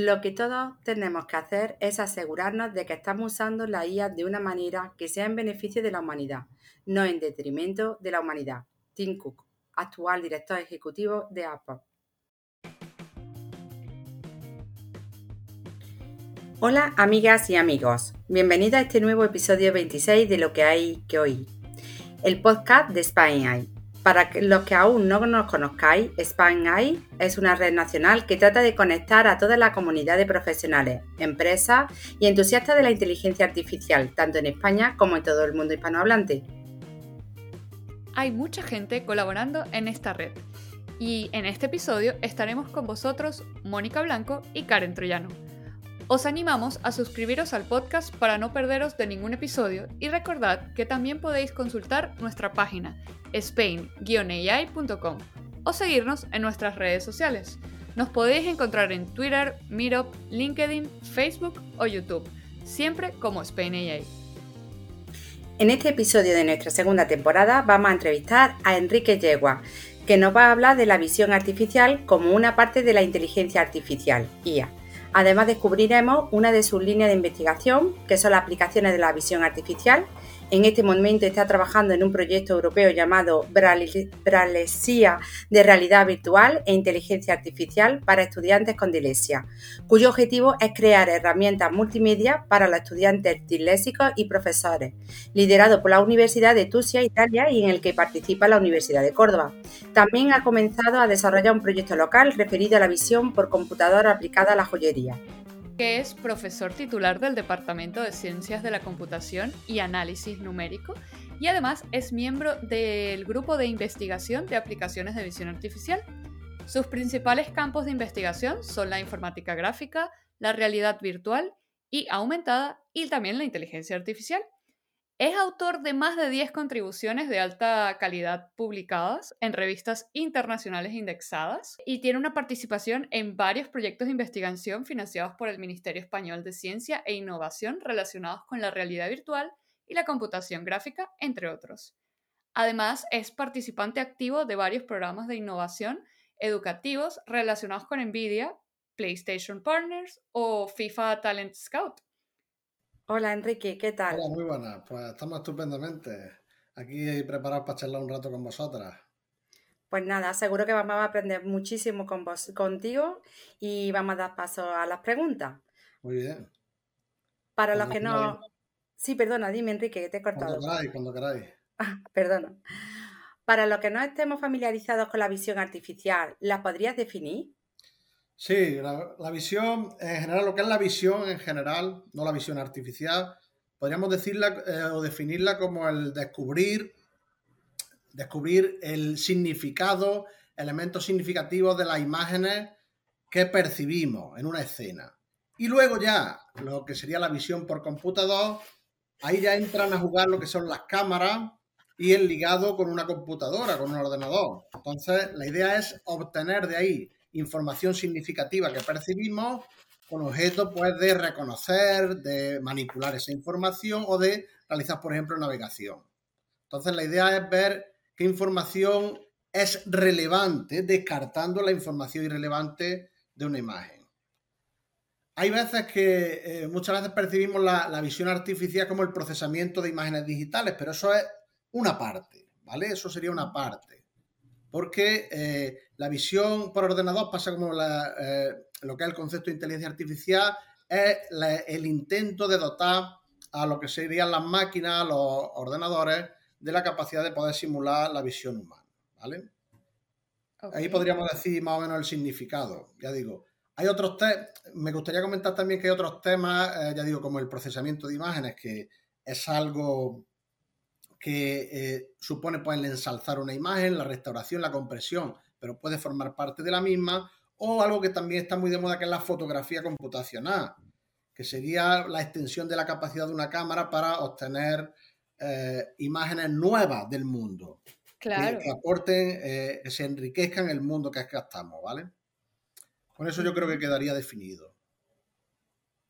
Lo que todos tenemos que hacer es asegurarnos de que estamos usando la IA de una manera que sea en beneficio de la humanidad, no en detrimento de la humanidad. Tim Cook, actual director ejecutivo de Apple. Hola amigas y amigos, bienvenidos a este nuevo episodio 26 de Lo que hay que oír, el podcast de Spain para los que aún no nos conozcáis, SpanAI es una red nacional que trata de conectar a toda la comunidad de profesionales, empresas y entusiastas de la inteligencia artificial, tanto en España como en todo el mundo hispanohablante. Hay mucha gente colaborando en esta red y en este episodio estaremos con vosotros Mónica Blanco y Karen Troyano. Os animamos a suscribiros al podcast para no perderos de ningún episodio y recordad que también podéis consultar nuestra página spain-ai.com o seguirnos en nuestras redes sociales. Nos podéis encontrar en Twitter, Meetup, LinkedIn, Facebook o YouTube, siempre como Spain AI. En este episodio de nuestra segunda temporada vamos a entrevistar a Enrique Yegua, que nos va a hablar de la visión artificial como una parte de la inteligencia artificial, IA. Además descubriremos una de sus líneas de investigación, que son las aplicaciones de la visión artificial en este momento está trabajando en un proyecto europeo llamado Bralesía de Realidad Virtual e Inteligencia Artificial para estudiantes con dislexia, cuyo objetivo es crear herramientas multimedia para los estudiantes dislésicos y profesores, liderado por la Universidad de Tusia, Italia, y en el que participa la Universidad de Córdoba. También ha comenzado a desarrollar un proyecto local referido a la visión por computadora aplicada a la joyería que es profesor titular del Departamento de Ciencias de la Computación y Análisis Numérico y además es miembro del Grupo de Investigación de Aplicaciones de Visión Artificial. Sus principales campos de investigación son la informática gráfica, la realidad virtual y aumentada y también la inteligencia artificial. Es autor de más de 10 contribuciones de alta calidad publicadas en revistas internacionales indexadas y tiene una participación en varios proyectos de investigación financiados por el Ministerio Español de Ciencia e Innovación relacionados con la realidad virtual y la computación gráfica, entre otros. Además, es participante activo de varios programas de innovación educativos relacionados con NVIDIA, PlayStation Partners o FIFA Talent Scout. Hola Enrique, ¿qué tal? Hola, muy buenas. Pues estamos estupendamente. Aquí preparados para charlar un rato con vosotras. Pues nada, seguro que vamos a aprender muchísimo con vos, contigo y vamos a dar paso a las preguntas. Muy bien. Para los que no... Sí, perdona, dime Enrique, que te he cortado. Cuando queráis, cuando queráis. Ah, perdona. Para los que no estemos familiarizados con la visión artificial, ¿la podrías definir? Sí, la, visión, en general, lo que es la visión en general, no la visión artificial, podríamos decirla eh, o definirla como el descubrir, descubrir el significado, elementos significativos de las imágenes que percibimos en una escena. Y luego ya, lo que sería la visión por computador, ahí ya entran a jugar lo que son las cámaras y el ligado con una computadora, con un ordenador. Entonces, la idea es obtener de ahí información significativa que percibimos con objeto pues, de reconocer, de manipular esa información o de realizar, por ejemplo, navegación. Entonces, la idea es ver qué información es relevante, descartando la información irrelevante de una imagen. Hay veces que eh, muchas veces percibimos la, visión artificial como el procesamiento de imágenes digitales, pero eso es una parte, ¿vale? Eso sería una parte porque eh, la visión por ordenador pasa como eh, lo que es el concepto de inteligencia artificial, es el intento de dotar a lo que serían las máquinas, los ordenadores, de la capacidad de poder simular la visión humana. ¿vale? Ahí podríamos decir más o menos el significado. Ya digo, hay otros temas, me gustaría comentar también que hay otros temas, eh, ya digo, como el procesamiento de imágenes, que es algo que eh, supone pues, el ensalzar una imagen, la restauración, la compresión, pero puede formar parte de la misma, o algo que también está muy de moda, que es la fotografía computacional, que sería la extensión de la capacidad de una cámara para obtener eh, imágenes nuevas del mundo. Claro. Que, aporten, eh, que se enriquezcan el mundo que es que estamos, ¿vale? Con eso yo creo que quedaría definido.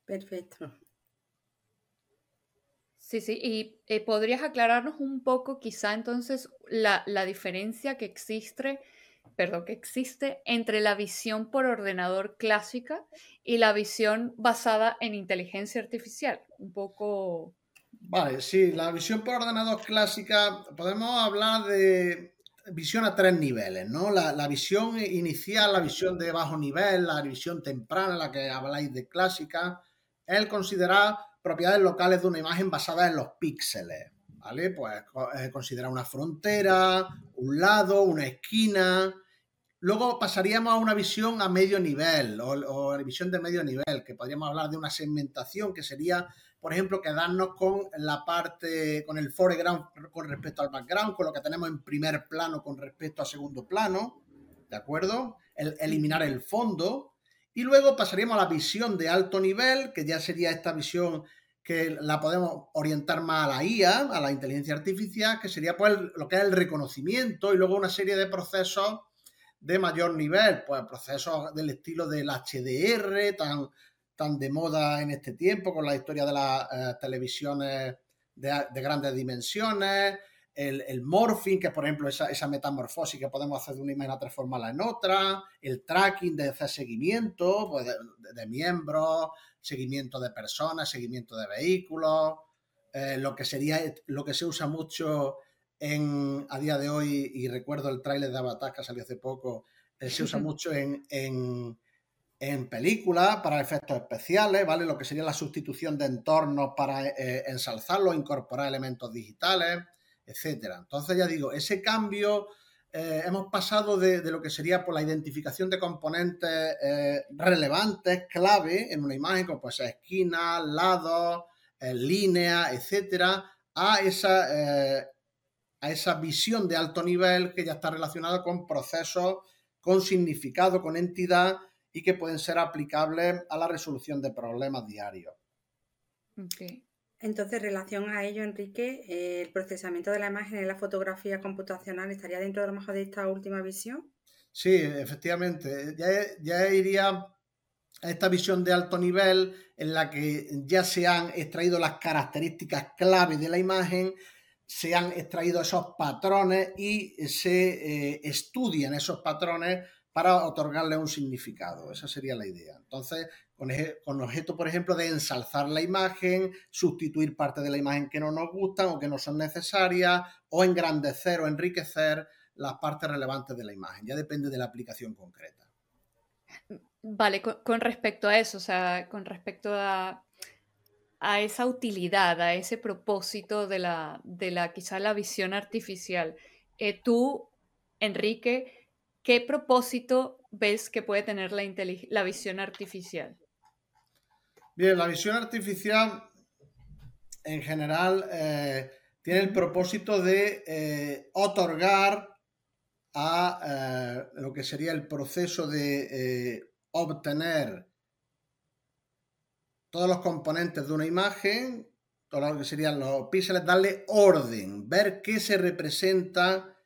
Perfecto. Sí, sí, y eh, podrías aclararnos un poco quizá entonces la, diferencia que existe perdón, que existe entre la visión por ordenador clásica y la visión basada en inteligencia artificial. Un poco... Vale, sí, la visión por ordenador clásica, podemos hablar de visión a tres niveles, ¿no? La, visión inicial, la visión de bajo nivel, la visión temprana, la que habláis de clásica, el considerar propiedades locales de una imagen basada en los píxeles, ¿vale? Pues eh, considerar una frontera, un lado, una esquina. Luego pasaríamos a una visión a medio nivel o, o visión de medio nivel, que podríamos hablar de una segmentación que sería por ejemplo, quedarnos con la parte, con el foreground con respecto al background, con lo que tenemos en primer plano con respecto a segundo plano, ¿de acuerdo? El, eliminar el fondo. Y luego pasaríamos a la visión de alto nivel, que ya sería esta visión que la podemos orientar más a la IA, a la inteligencia artificial, que sería pues lo que es el reconocimiento y luego una serie de procesos de mayor nivel, pues procesos del estilo del HDR, tan, tan de moda en este tiempo con la historia de las eh, televisiones de, grandes dimensiones, el, morphing, que por ejemplo esa, esa, metamorfosis que podemos hacer de una imagen a transformarla en otra, el tracking de hacer seguimiento pues de, miembros, seguimiento de personas, seguimiento de vehículos, eh, lo que sería lo que se usa mucho en, a día de hoy, y recuerdo el tráiler de Avatar que salió hace poco, eh, se usa mucho en en películas para efectos especiales, ¿vale? Lo que sería la sustitución de entornos para eh, ensalzarlo, incorporar elementos digitales, etcétera. Entonces, ya digo, ese cambio eh, hemos pasado de, lo que sería por la identificación de componentes eh, relevantes, clave en una imagen, como pues esquinas, lados, líneas, etcétera, a esa, a esa visión de alto nivel que ya está relacionada con procesos con significado, con entidad y que pueden ser aplicables a la resolución de problemas diarios. Entonces, en relación a ello, Enrique, eh, ¿el procesamiento de la imagen en la fotografía computacional estaría dentro de lo mejor de esta última visión? Sí, efectivamente. Ya, iría a esta visión de alto nivel en la que ya se han extraído las características clave de la imagen, se han extraído esos patrones y se eh, estudian esos patrones para otorgarle un significado. Esa sería la idea. Entonces, con, objeto, por ejemplo, de ensalzar la imagen, sustituir parte de la imagen que no nos gustan o que no son necesarias, o engrandecer o enriquecer las partes relevantes de la imagen. Ya depende de la aplicación concreta. Vale, con, respecto a eso, o sea, con respecto a, a esa utilidad, a ese propósito de la, de la quizá la visión artificial, eh, tú, Enrique, ¿Qué propósito ves que puede tener la, visión artificial? Bien, la visión artificial en general eh, tiene el propósito de eh, otorgar a eh, lo que sería el proceso de obtener todos los componentes de una imagen, todo lo que serían los píxeles, darle orden, ver qué se representa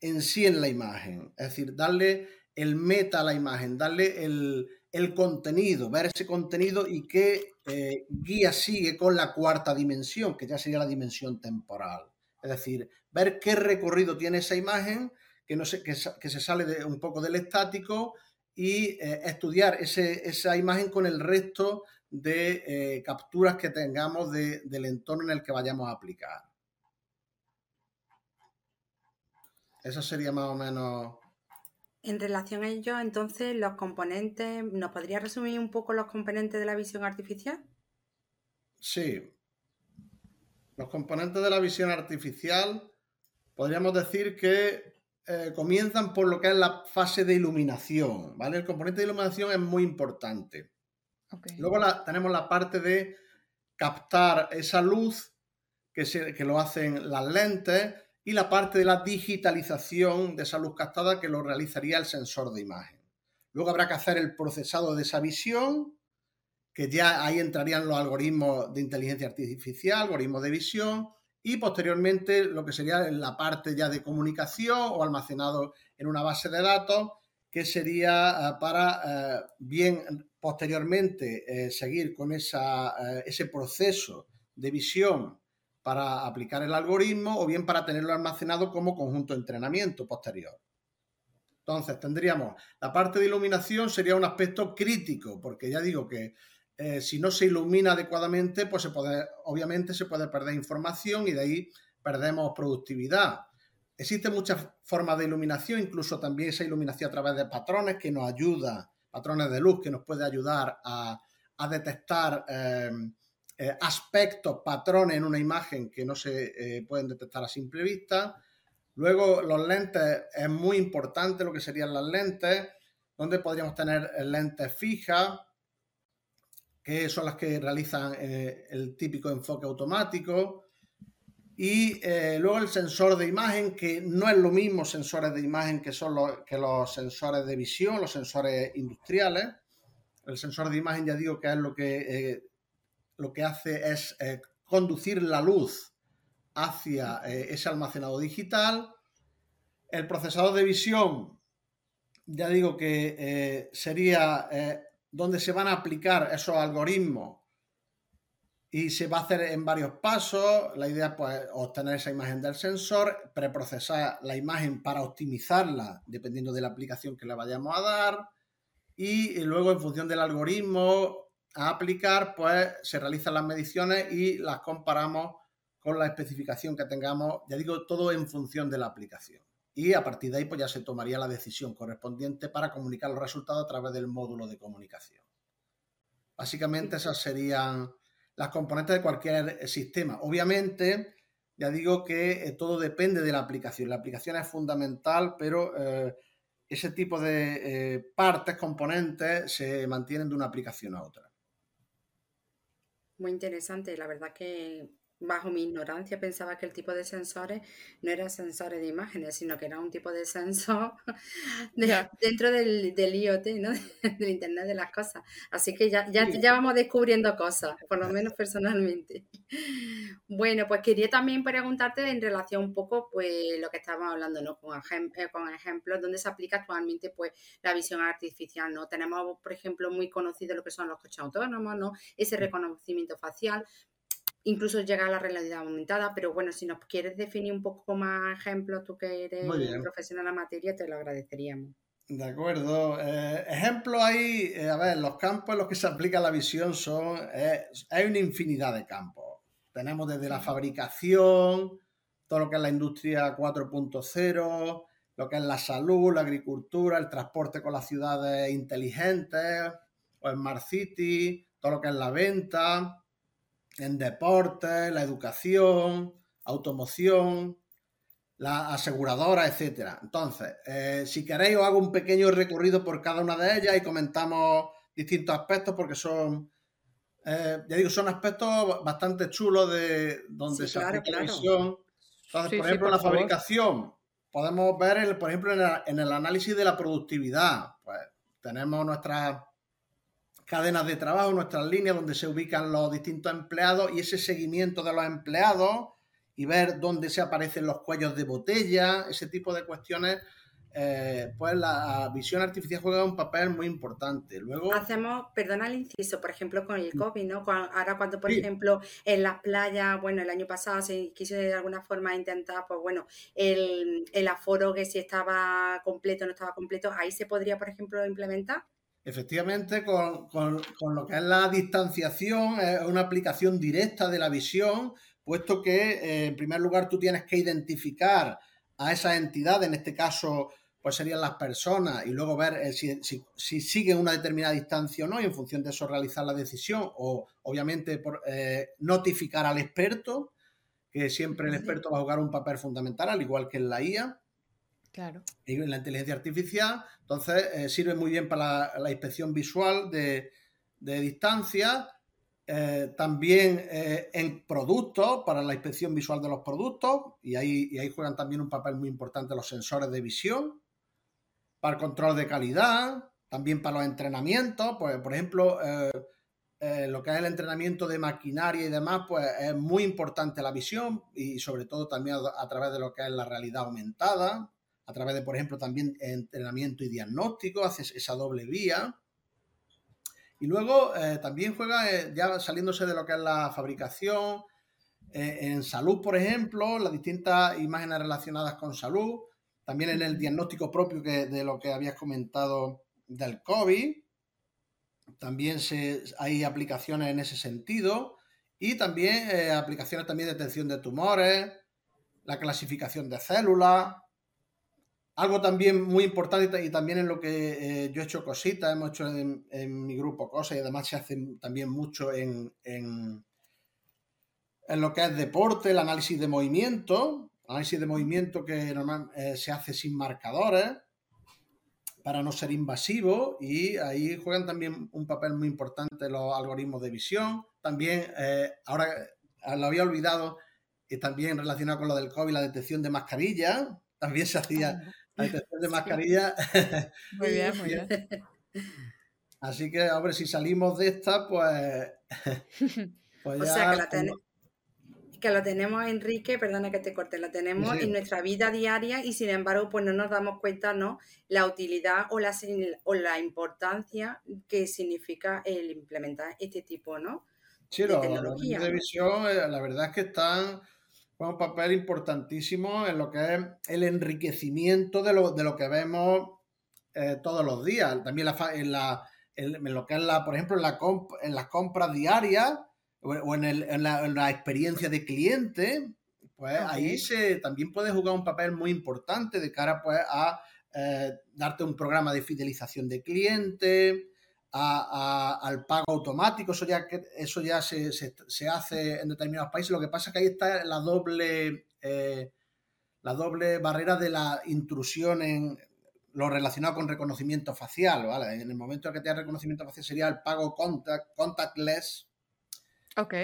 en sí en la imagen. Es decir, darle el meta a la imagen, darle el, contenido, ver ese contenido y qué eh, guía sigue con la cuarta dimensión, que ya sería la dimensión temporal. Es decir, ver qué recorrido tiene esa imagen, que, no que, se sale de, un poco del estático y eh, estudiar esa imagen con el resto de eh, capturas que tengamos del entorno en el que vayamos a aplicar. Eso sería más o menos... En relación a ello, entonces, los componentes, ¿nos podría resumir un poco los componentes de la visión artificial? Sí. Los componentes de la visión artificial podríamos decir que eh, comienzan por lo que es la fase de iluminación, ¿vale? El componente de iluminación es muy importante. Luego tenemos la parte de captar esa luz que, que lo hacen las lentes y la parte de la digitalización de esa luz captada que lo realizaría el sensor de imagen. Luego habrá que hacer el procesado de esa visión, que ya ahí entrarían los algoritmos de inteligencia artificial, algoritmos de visión, y posteriormente lo que sería la parte ya de comunicación o almacenado en una base de datos, que sería eh, para eh, bien posteriormente eh, seguir con esa, ese proceso de visión para aplicar el algoritmo o bien para tenerlo almacenado como conjunto de entrenamiento posterior. Entonces, tendríamos la parte de iluminación sería un aspecto crítico, porque ya digo que eh, si no se ilumina adecuadamente, pues se puede, obviamente se puede perder información y de ahí perdemos productividad. Existen muchas formas de iluminación, incluso también esa iluminación a través de patrones que nos ayuda, patrones de luz que nos puede ayudar a, detectar eh, eh, aspectos, patrones en una imagen que no se pueden detectar a simple vista. Luego, los lentes, es muy importante lo que serían las lentes, donde podríamos tener lentes fijas, que son las que realizan eh, el típico enfoque automático. Y eh, luego el sensor de imagen, que no es lo mismo sensores de imagen que son los, que los sensores de visión, los sensores industriales. El sensor de imagen, ya digo que es lo que, eh, lo que hace es conducir la luz hacia eh, ese almacenado digital. El procesador de visión, ya digo que eh, sería eh, donde se van a aplicar esos algoritmos y se va a hacer en varios pasos. La idea es pues, obtener esa imagen del sensor, preprocesar la imagen para optimizarla dependiendo de la aplicación que le vayamos a dar y luego en función del algoritmo a aplicar, pues se realizan las mediciones y las comparamos con la especificación que tengamos, ya digo, todo en función de la aplicación. Y a partir de ahí, pues ya se tomaría la decisión correspondiente para comunicar los resultados a través del módulo de comunicación. Básicamente esas serían las componentes de cualquier sistema. Obviamente, ya digo que eh, todo depende de la aplicación. La aplicación es fundamental, pero eh, ese tipo de eh, partes, componentes, se mantienen de una aplicación a otra. Muy interesante. La verdad que bajo mi ignorancia pensaba que el tipo de sensores no eran sensores de imágenes, sino que era un tipo de sensor dentro del, IoT, ¿no? del Internet de las cosas. Así que ya, ya, ya, vamos descubriendo cosas, por lo menos personalmente. Bueno, pues quería también preguntarte en relación un poco, pues, lo que estábamos hablando, ¿no? Con, eh, con ejemplos, donde se aplica actualmente, pues, la visión artificial, ¿no? Tenemos, por ejemplo, muy conocido lo que son los coches autónomos, ¿no? Ese reconocimiento facial, incluso llega a la realidad aumentada, pero bueno, si nos quieres definir un poco más ejemplos, tú que eres profesional en la materia, te lo agradeceríamos. De acuerdo. Eh, ejemplos ahí, eh, a ver, los campos en los que se aplica la visión son, eh, hay una infinidad de campos. Tenemos desde la fabricación, todo lo que es la industria 4.0, lo que es la salud, la agricultura, el transporte con las ciudades inteligentes, o Smart City, todo lo que es la venta, en deportes, la educación, automoción, la aseguradora, etcétera. Entonces, eh, si queréis, os hago un pequeño recorrido por cada una de ellas y comentamos distintos aspectos porque son, eh, ya digo, son aspectos bastante chulos de donde se aplica la visión. Entonces, por ejemplo, la fabricación, podemos ver, por ejemplo, en el análisis de la productividad. Pues tenemos nuestras cadenas de trabajo, nuestras líneas donde se ubican los distintos empleados y ese seguimiento de los empleados y ver dónde se aparecen los cuellos de botella, ese tipo de cuestiones, eh, pues la visión artificial juega un papel muy importante. Luego hacemos, perdona el inciso, por ejemplo con el COVID, ¿no? Ahora cuando, por ejemplo, en las playas, bueno, el año pasado se quiso de alguna forma intentar, pues bueno, el, el aforo que si estaba completo o no estaba completo, ahí se podría, por ejemplo, implementar. Efectivamente, con, lo que es la distanciación, es una aplicación directa de la visión, puesto que eh, en primer lugar tú tienes que identificar a esa entidad, en este caso pues serían las personas, y luego ver eh, si, si, siguen una determinada distancia o no, y en función de eso realizar la decisión, o obviamente por, eh, notificar al experto, que siempre el experto va a jugar un papel fundamental, al igual que en la IA. Claro. Y la inteligencia artificial, entonces eh, sirve muy bien para la, inspección visual de, distancia, eh, también eh, en productos, para la inspección visual de los productos, y ahí, y ahí juegan también un papel muy importante los sensores de visión, para el control de calidad, también para los entrenamientos, pues por ejemplo, lo que es el entrenamiento de maquinaria y demás, pues es muy importante la visión y sobre todo también a través de lo que es la realidad aumentada, a través de, por ejemplo, también entrenamiento y diagnóstico, haces esa doble vía. Y luego eh, también juega, eh, ya saliéndose de lo que es la fabricación, eh, en salud, por ejemplo, las distintas imágenes relacionadas con salud, también en el diagnóstico propio que, de lo que habías comentado del COVID. También se, hay aplicaciones en ese sentido y también aplicaciones también de detección de tumores, la clasificación de células. Algo también muy importante y también en lo que eh, yo he hecho cositas, hemos hecho en, mi grupo cosas y además se hace también mucho en, en, lo que es deporte, el análisis de movimiento, análisis de movimiento que normalmente eh, se hace sin marcadores para no ser invasivo y ahí juegan también un papel muy importante los algoritmos de visión. También, eh, ahora lo había olvidado, y también relacionado con lo del COVID, la detección de mascarilla, también se hacía ah, detección de mascarilla. Muy bien, muy bien. Así que, ver, si salimos de esta, pues... pues o sea, que la, que lo tenemos, Enrique, perdona que te corte, lo tenemos en nuestra vida diaria y sin embargo, pues no nos damos cuenta, ¿no? La utilidad o la, o la importancia que significa el implementar este tipo, ¿no? Sí, de tecnología. de visión, eh, la verdad es que están con un papel importantísimo en lo que es el enriquecimiento de lo, de lo que vemos eh, todos los días. También en, la, en, lo que es la, por ejemplo, en, la en las compras diarias o en, la, experiencia de cliente, pues ahí se también puede jugar un papel muy importante de cara pues, a eh, darte un programa de fidelización de cliente, al pago automático, eso ya, eso ya se, hace en determinados países. Lo que pasa es que ahí está la doble, eh, la doble barrera de la intrusión en lo relacionado con reconocimiento facial. En el momento en que te reconocimiento facial sería el pago contact, contactless. Ok.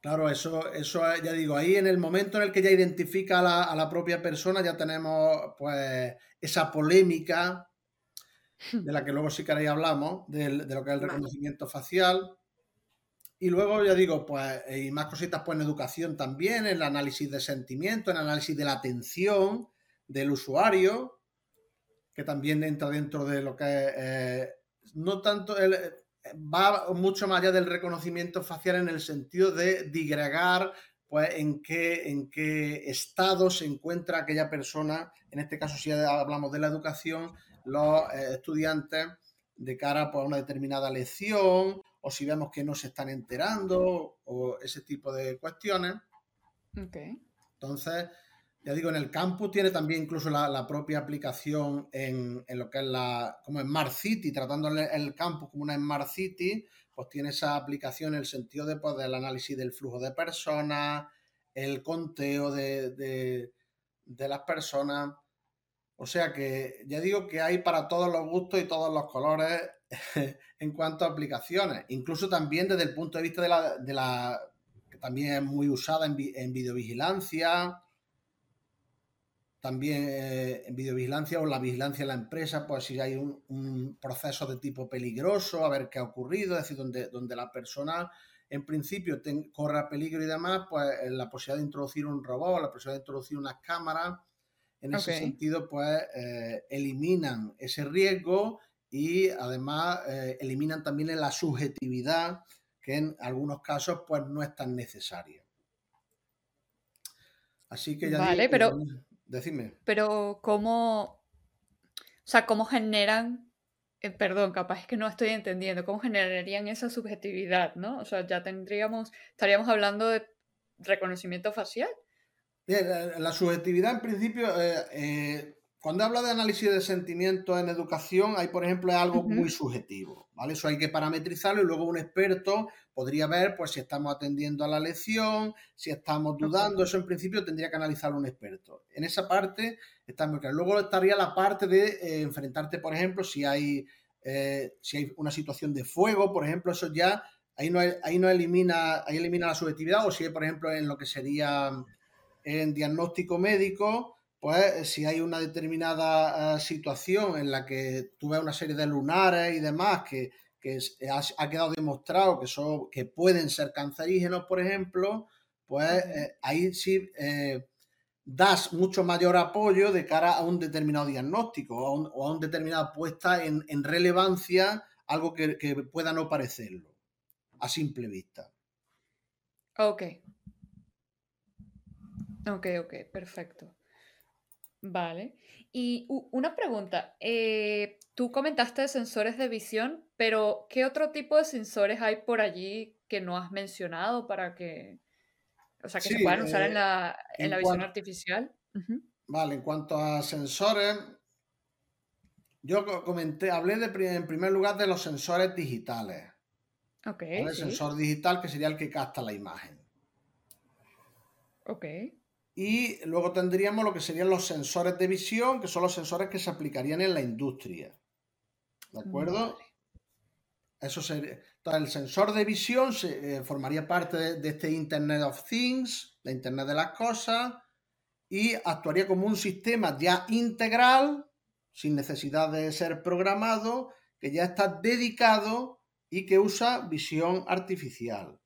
Claro, eso, eso ya digo, ahí en el momento en el que ya identifica a la, a la propia persona, ya tenemos pues esa polémica de la que luego sí que ahí hablamos, de, lo que es el reconocimiento facial. Y luego, ya digo, pues, y más cositas, pues en educación también, en el análisis de sentimiento, en el análisis de la atención del usuario, que también entra dentro de lo que es, eh, no tanto, el, va mucho más allá del reconocimiento facial en el sentido de digregar pues en qué, en qué estado se encuentra aquella persona, en este caso si hablamos de la educación, los eh, estudiantes de cara pues, a una determinada lección o si vemos que no se están enterando o ese tipo de cuestiones. Entonces, ya digo, en el campus tiene también incluso la, propia aplicación en, lo que es la, como Smart City, tratando el, campus como una Smart City, pues tiene esa aplicación en el sentido de, pues, del análisis del flujo de personas, el conteo de, de las personas, o sea que ya digo que hay para todos los gustos y todos los colores en cuanto a aplicaciones. Incluso también desde el punto de vista de la, que también es muy usada en, en videovigilancia. También eh, en videovigilancia o la vigilancia de la empresa, pues si hay un, proceso de tipo peligroso, a ver qué ha ocurrido, es decir, donde, donde la persona en principio corra peligro y demás, pues la posibilidad de introducir un robot, la posibilidad de introducir unas cámaras, en ese sentido, pues eh, eliminan ese riesgo y además eh, eliminan también la subjetividad que en algunos casos pues no es tan necesaria. Así que ya vale, pero decime. Pero cómo, o sea, cómo generan, eh, perdón, capaz que no estoy entendiendo, cómo generarían esa subjetividad, ¿no? O sea, ya tendríamos, estaríamos hablando de reconocimiento facial. La, subjetividad, en principio, eh, eh, cuando habla de análisis de sentimientos en educación, hay, por ejemplo, algo muy subjetivo, ¿vale? Eso hay que parametrizarlo y luego un experto podría ver, pues, si estamos atendiendo a la lección, si estamos dudando, eso en principio tendría que analizarlo un experto. En esa parte está muy claro. Luego estaría la parte de eh, enfrentarte, por ejemplo, si hay, si hay una situación de fuego, por ejemplo, eso ya, ahí no, ahí no elimina, ahí elimina la subjetividad, o si hay, por ejemplo, en lo que sería en diagnóstico médico, pues si hay una determinada eh, situación en la que tú ves una serie de lunares y demás que, ha, quedado demostrado que, son, que pueden ser cancerígenos, por ejemplo, pues eh, ahí sí eh, das mucho mayor apoyo de cara a un determinado diagnóstico o a, un, o a una determinada puesta en, relevancia, algo que, que, pueda no parecerlo a simple vista. Ok, Ok, ok, perfecto. Vale. Y una pregunta. Eh, tú comentaste de sensores de visión, pero ¿qué otro tipo de sensores hay por allí que no has mencionado para que, o sea, que se puedan usar en eh, la, visión artificial? Vale, en cuanto a sensores, yo comenté, hablé de, en primer lugar de los sensores digitales. Ok. El sensor digital que sería el que capta la imagen. Ok. Y luego tendríamos lo que serían los sensores de visión, que son los sensores que se aplicarían en la industria. ¿De acuerdo? Eso sería. Entonces, el sensor de visión se, eh, formaría parte de, este Internet of Things, la Internet de las cosas, y actuaría como un sistema ya integral, sin necesidad de ser programado, que ya está dedicado y que usa visión artificial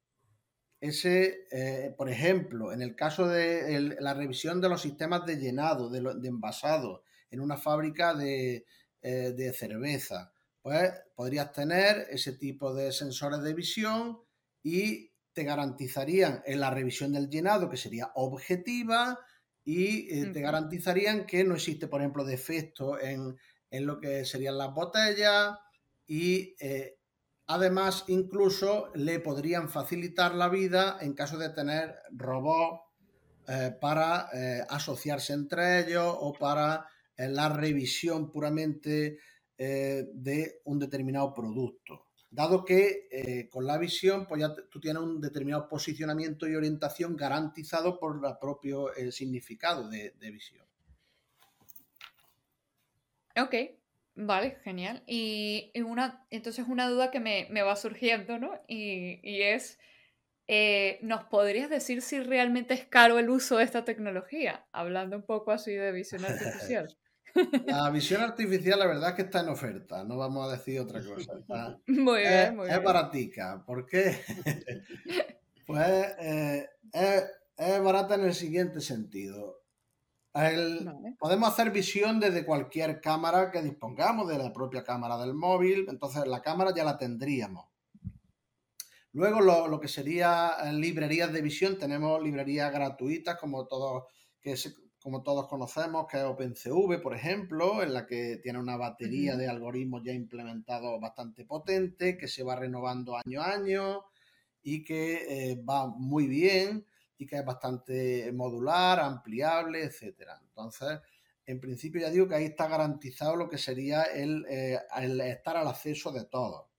ese, eh, por ejemplo, en el caso de la revisión de los sistemas de llenado, de, envasado en una fábrica de, eh, de, cerveza, pues podrías tener ese tipo de sensores de visión y te garantizarían en la revisión del llenado, que sería objetiva, y eh, te garantizarían que no existe, por ejemplo, defecto en, en lo que serían las botellas y Además, incluso le podrían facilitar la vida en caso de tener robots eh, para eh, asociarse entre ellos o para eh, la revisión puramente de un determinado producto. Dado que con la visión, pues ya tú tienes un determinado posicionamiento y orientación garantizado por el propio significado de, de visión. Ok, Vale, genial. Y, una, entonces una duda que me, va surgiendo, ¿no? Y, es, eh, ¿nos podrías decir si realmente es caro el uso de esta tecnología? Hablando un poco así de visión artificial. La visión artificial, la verdad es que está en oferta, no vamos a decir otra cosa. muy bien, muy bien. Es baratica, ¿por qué? pues eh, es barata en el siguiente sentido Podemos hacer visión desde cualquier cámara que dispongamos, de la propia cámara del móvil, entonces la cámara ya la tendríamos. Luego lo, que sería eh, librerías de visión, tenemos librerías gratuitas como todos, que como todos conocemos, que es OpenCV, por ejemplo, en la que tiene una batería de algoritmos ya implementados bastante potente, que se va renovando año a año y que eh, va muy bien y que es bastante modular, ampliable, etcétera. Entonces, en principio ya digo que ahí está garantizado lo que sería el, eh, estar al acceso de todos.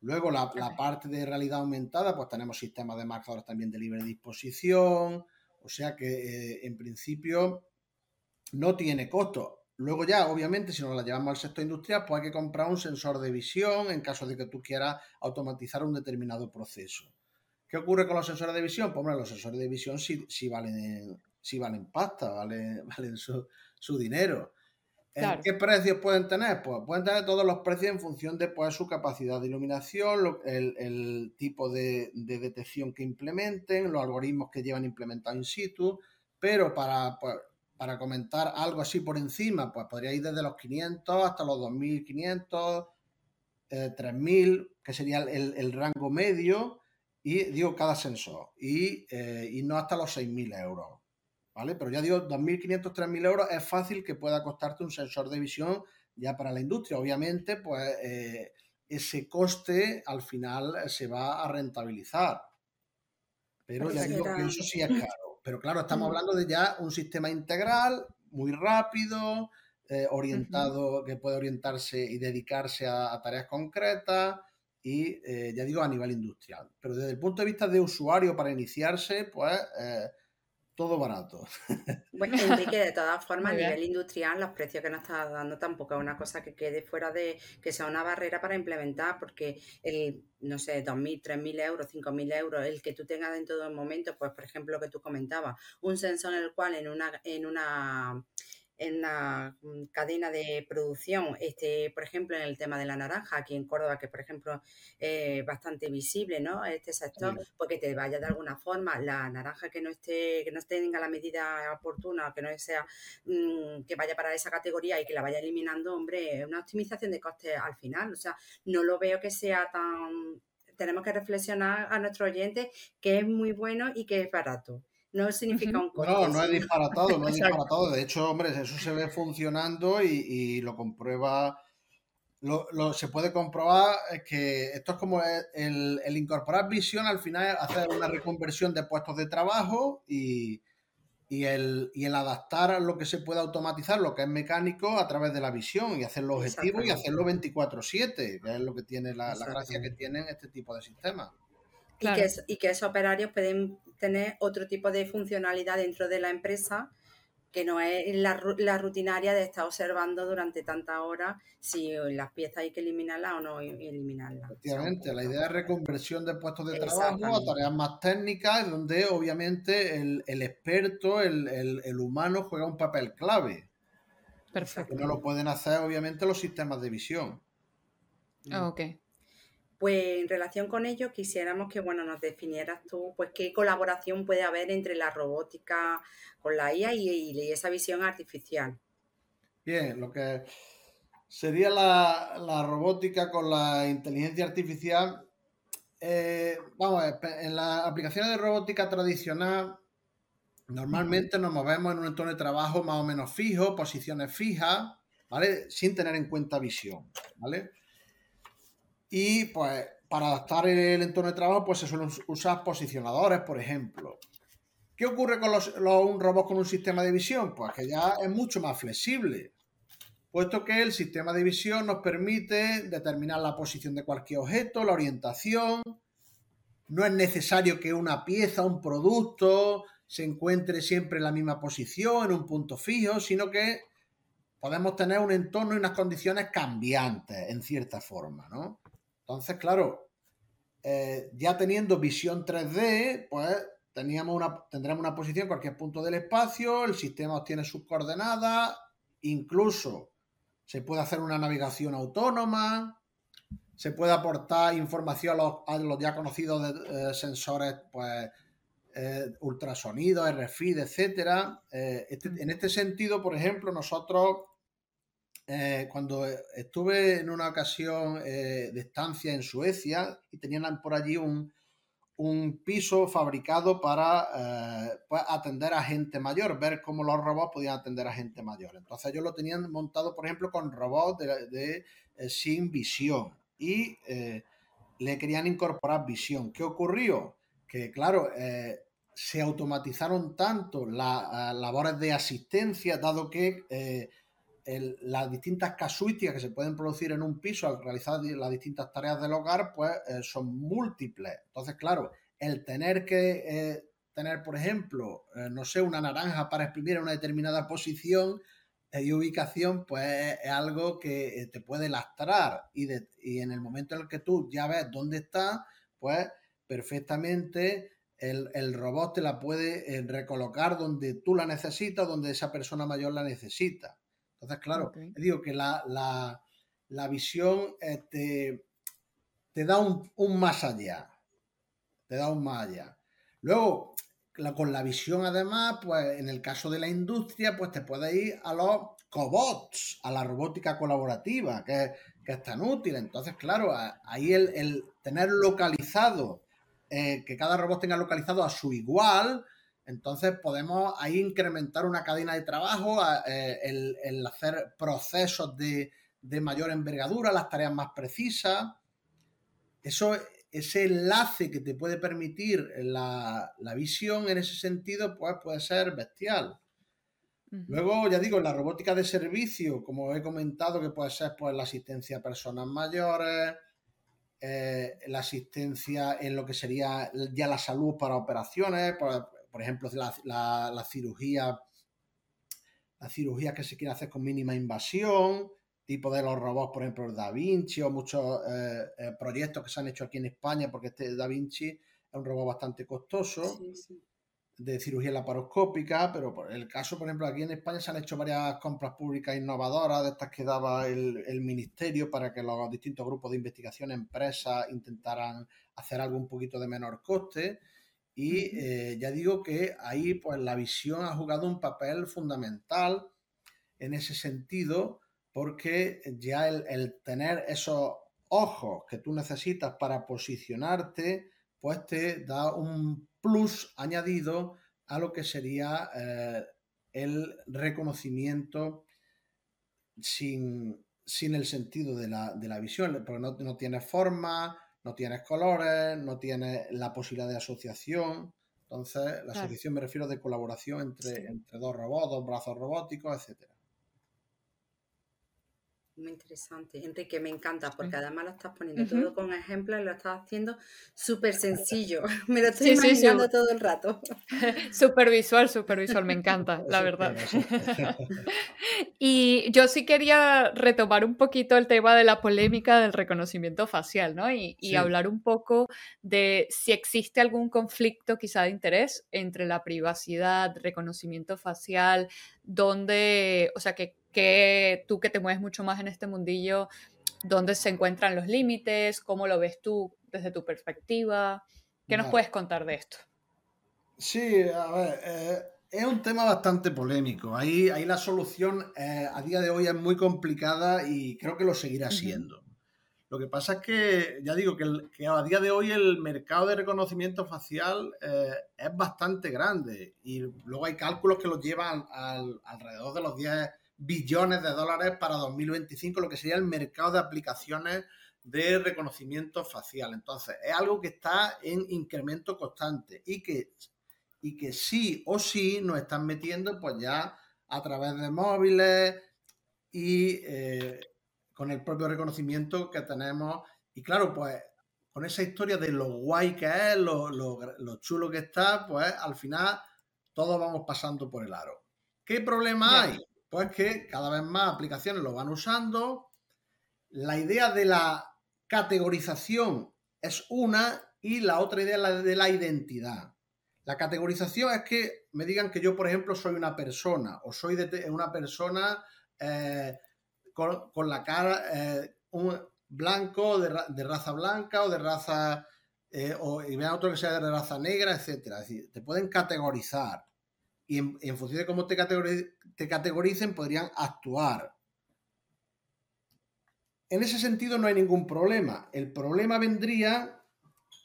Luego la, parte de realidad aumentada, pues tenemos sistemas de marcadores también de libre disposición, o sea que eh, en principio no tiene costo. Luego ya, obviamente, si nos la llevamos al sector industrial, pues hay que comprar un sensor de visión en caso de que tú quieras automatizar un determinado proceso. ¿Qué ocurre con los sensores de visión? Pues los sensores de visión sí, valen, valen pasta, valen, valen su, dinero. ¿Qué precios pueden tener? Pues pueden tener todos los precios en función de pues, su capacidad de iluminación, el, tipo de, detección que implementen, los algoritmos que llevan implementados in situ, pero para, pues, para comentar algo así por encima, pues podría ir desde los 500 hasta los 2500, 3000, eh, que sería el, el rango medio, y digo cada sensor, y, eh, y no hasta los 6.000 euros. ¿Vale? Pero ya digo, 2.500, 3.000 euros es fácil que pueda costarte un sensor de visión ya para la industria. Obviamente, pues eh, ese coste al final se va a rentabilizar. Pero ya digo que eso sí es caro. Pero claro, estamos hablando de ya un sistema integral, muy rápido, eh, orientado, que puede orientarse y dedicarse a tareas concretas y eh, ya digo a nivel industrial. Pero desde el punto de vista de usuario para iniciarse, pues eh, todo barato. Bueno, Enrique, de todas formas, a nivel industrial, los precios que nos está dando tampoco es una cosa que quede fuera de que sea una barrera para implementar, porque el, no sé, 2.000, 3.000 euros, 5.000 euros, el que tú tengas dentro de un momento, pues por ejemplo, lo que tú comentabas, un sensor en el cual en una, en una en la mm, cadena de producción, este, por ejemplo, en el tema de la naranja, aquí en Córdoba, que por ejemplo es bastante visible, ¿no? Este sector, porque te vaya de alguna forma la naranja que no esté, que no tenga la medida oportuna, que no sea, mm, que vaya para esa categoría y que la vaya eliminando, hombre, es una optimización de costes al final. O sea, no lo veo que sea tan tenemos que reflexionar a nuestros oyentes que es muy bueno y que es barato. No significa un coste. No, no es disparatado, no es disparatado. De hecho, hombre, eso se ve funcionando y, lo comprueba. Lo, se puede comprobar que esto es como el, el, incorporar visión al final hacer una reconversión de puestos de trabajo y, y el, y el adaptar lo que se puede automatizar, lo que es mecánico, a través de la visión y hacerlo objetivo y hacerlo 24-7, que es lo que tiene la, la, gracia que tienen este tipo de sistemas. Y, que y que esos operarios pueden tener otro tipo de funcionalidad dentro de la empresa que no es la, la, rutinaria de estar observando durante tantas horas si las piezas hay que eliminarlas o no eliminarlas. Efectivamente, la idea es reconversión de puestos de trabajo a tareas más técnicas, donde obviamente el, el experto, el, el, el, humano juega un papel clave. Perfecto. Que no lo pueden hacer obviamente los sistemas de visión. Ok. Pues en relación con ello quisiéramos que bueno nos definieras tú pues qué colaboración puede haber entre la robótica con la IA y, esa visión artificial. Bien, lo que sería la, robótica con la inteligencia artificial. Eh, vamos a ver, en las aplicaciones de robótica tradicional normalmente nos movemos en un entorno de trabajo más o menos fijo, posiciones fijas, ¿vale? Sin tener en cuenta visión, ¿vale? Y pues para adaptar el entorno de trabajo, pues se suelen usar posicionadores, por ejemplo. ¿Qué ocurre con los, un robot con un sistema de visión? Pues que ya es mucho más flexible, puesto que el sistema de visión nos permite determinar la posición de cualquier objeto, la orientación. No es necesario que una pieza, un producto, se encuentre siempre en la misma posición, en un punto fijo, sino que podemos tener un entorno y unas condiciones cambiantes, en cierta forma, ¿no? Entonces, claro, eh, ya teniendo visión 3D, pues teníamos una, tendremos una posición en cualquier punto del espacio, el sistema obtiene sus coordenadas, incluso se puede hacer una navegación autónoma, se puede aportar información a los, ya conocidos eh, sensores, pues eh, ultrasonido, RFID, etcétera. Este, en este sentido, por ejemplo, nosotros eh, cuando estuve en una ocasión eh, de estancia en Suecia y tenían por allí un, piso fabricado para eh, pues, atender a gente mayor, ver cómo los robots podían atender a gente mayor. Entonces ellos lo tenían montado, por ejemplo, con robots de, sin visión y le querían incorporar visión. ¿Qué ocurrió? Que claro, se automatizaron tanto las labores de asistencia, dado que las distintas casuísticas que se pueden producir en un piso al realizar las distintas tareas del hogar, pues eh, son múltiples. Entonces, claro, el tener que eh, tener, por ejemplo, eh, no sé, una naranja para exprimir en una determinada posición y ubicación, pues es algo que te puede lastrar. Y, y en el momento en el que tú ya ves dónde está, pues perfectamente el, el, robot te la puede recolocar donde tú la necesitas, donde esa persona mayor la necesita. Entonces, claro, digo que la, visión eh, te, da un, más allá. Te da un más allá. Luego, con la visión, además, pues en el caso de la industria, pues te puedes ir a los cobots, a la robótica colaborativa, que, es tan útil. Entonces, claro, ahí el, tener localizado, eh, que cada robot tenga localizado a su igual, entonces podemos ahí incrementar una cadena de trabajo, eh, el, hacer procesos de, mayor envergadura, las tareas más precisas. Eso, ese enlace que te puede permitir la, visión en ese sentido, pues puede ser bestial. Luego, ya digo, la robótica de servicio, como he comentado, que puede ser pues la asistencia a personas mayores, eh, la asistencia en lo que sería ya la salud para operaciones, pues, por ejemplo, la, cirugía, la cirugía que se quiere hacer con mínima invasión, tipo de los robots, por ejemplo, Da Vinci o muchos eh, eh, proyectos que se han hecho aquí en España, porque este Da Vinci es un robot bastante costoso. de cirugía laparoscópica, pero por el caso, por ejemplo, aquí en España se han hecho varias compras públicas innovadoras de estas que daba el, el ministerio para que los distintos grupos de investigación, empresas, intentaran hacer algo un poquito de menor coste. Y eh, ya digo que ahí pues la visión ha jugado un papel fundamental en ese sentido, porque ya el, tener esos ojos que tú necesitas para posicionarte, pues te da un plus añadido a lo que sería eh, el reconocimiento sin, el sentido de la, visión, porque no, no tienes forma, no tienes colores, no tienes la posibilidad de asociación. Entonces, la asociación me refiero de colaboración entre, entre dos robots, dos brazos robóticos, etcétera. Muy interesante. Enrique, me encanta porque además lo estás poniendo todo con ejemplos y lo estás haciendo súper sencillo. Me lo estoy imaginando todo el rato. Súper visual, súper visual, me encanta, la verdad. y yo sí quería retomar un poquito el tema de la polémica del reconocimiento facial, ¿no? Y, y hablar un poco de si existe algún conflicto quizá de interés entre la privacidad, reconocimiento facial, donde, o sea, que que tú que te mueves mucho más en este mundillo, dónde se encuentran los límites, cómo lo ves tú desde tu perspectiva. ¿Qué nos puedes contar de esto? Sí, a ver, eh, es un tema bastante polémico. Ahí, ahí la solución eh, a día de hoy es muy complicada y creo que lo seguirá siendo. Lo que pasa es que, ya digo, que, a día de hoy el mercado de reconocimiento facial eh, es bastante grande y luego hay cálculos que lo llevan al, alrededor de los 10 billones de dólares para 2025, lo que sería el mercado de aplicaciones de reconocimiento facial. Entonces, es algo que está en incremento constante y que, y que sí o sí nos están metiendo pues ya a través de móviles y eh, con el propio reconocimiento que tenemos. Y claro, pues con esa historia de lo guay que es, lo, lo chulo que está, pues al final todos vamos pasando por el aro. ¿Qué problema hay? Pues que cada vez más aplicaciones lo van usando. La idea de la categorización es una y la otra idea es la de la identidad. La categorización es que me digan que yo, por ejemplo, soy una persona o soy una persona eh, con, la cara eh, blanco, de, raza blanca o de raza, eh, o, y vean otro que sea de raza negra, etc. Es decir, te pueden categorizar y en, función de cómo te, te categoricen podrían actuar. En ese sentido no hay ningún problema. El problema vendría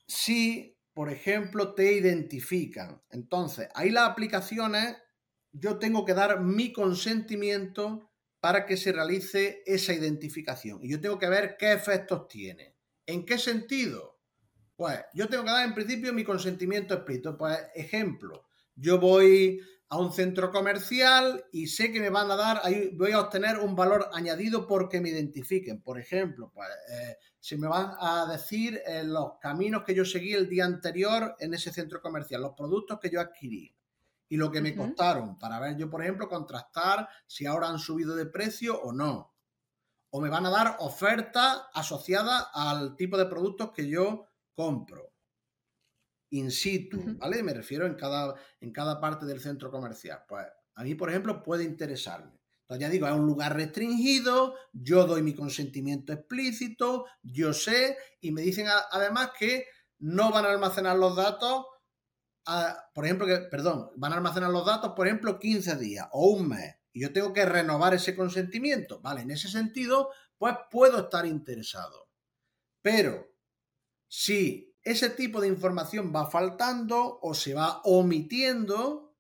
si, por ejemplo, te identifican. Entonces, ahí las aplicaciones, yo tengo que dar mi consentimiento para que se realice esa identificación. Y yo tengo que ver qué efectos tiene. ¿En qué sentido? Pues yo tengo que dar en principio mi consentimiento explícito. Pues ejemplo, yo voy a un centro comercial y sé que me van a dar, ahí voy a obtener un valor añadido porque me identifiquen. Por ejemplo, pues, eh, si me van a decir eh, los caminos que yo seguí el día anterior en ese centro comercial, los productos que yo adquirí y lo que me costaron, para ver yo, por ejemplo, contrastar si ahora han subido de precio o no. O me van a dar oferta asociada al tipo de productos que yo compro in situ, ¿vale? Me refiero en cada, en cada parte del centro comercial. Pues a mí, por ejemplo, puede interesarme. Entonces ya digo, es un lugar restringido, yo doy mi consentimiento explícito, yo sé, y me dicen además que no van a almacenar los datos, por ejemplo, que, perdón, van a almacenar los datos, por ejemplo, 15 días o un mes, y yo tengo que renovar ese consentimiento, ¿vale? En ese sentido, pues puedo estar interesado. Pero si ese tipo de información va faltando o se va omitiendo,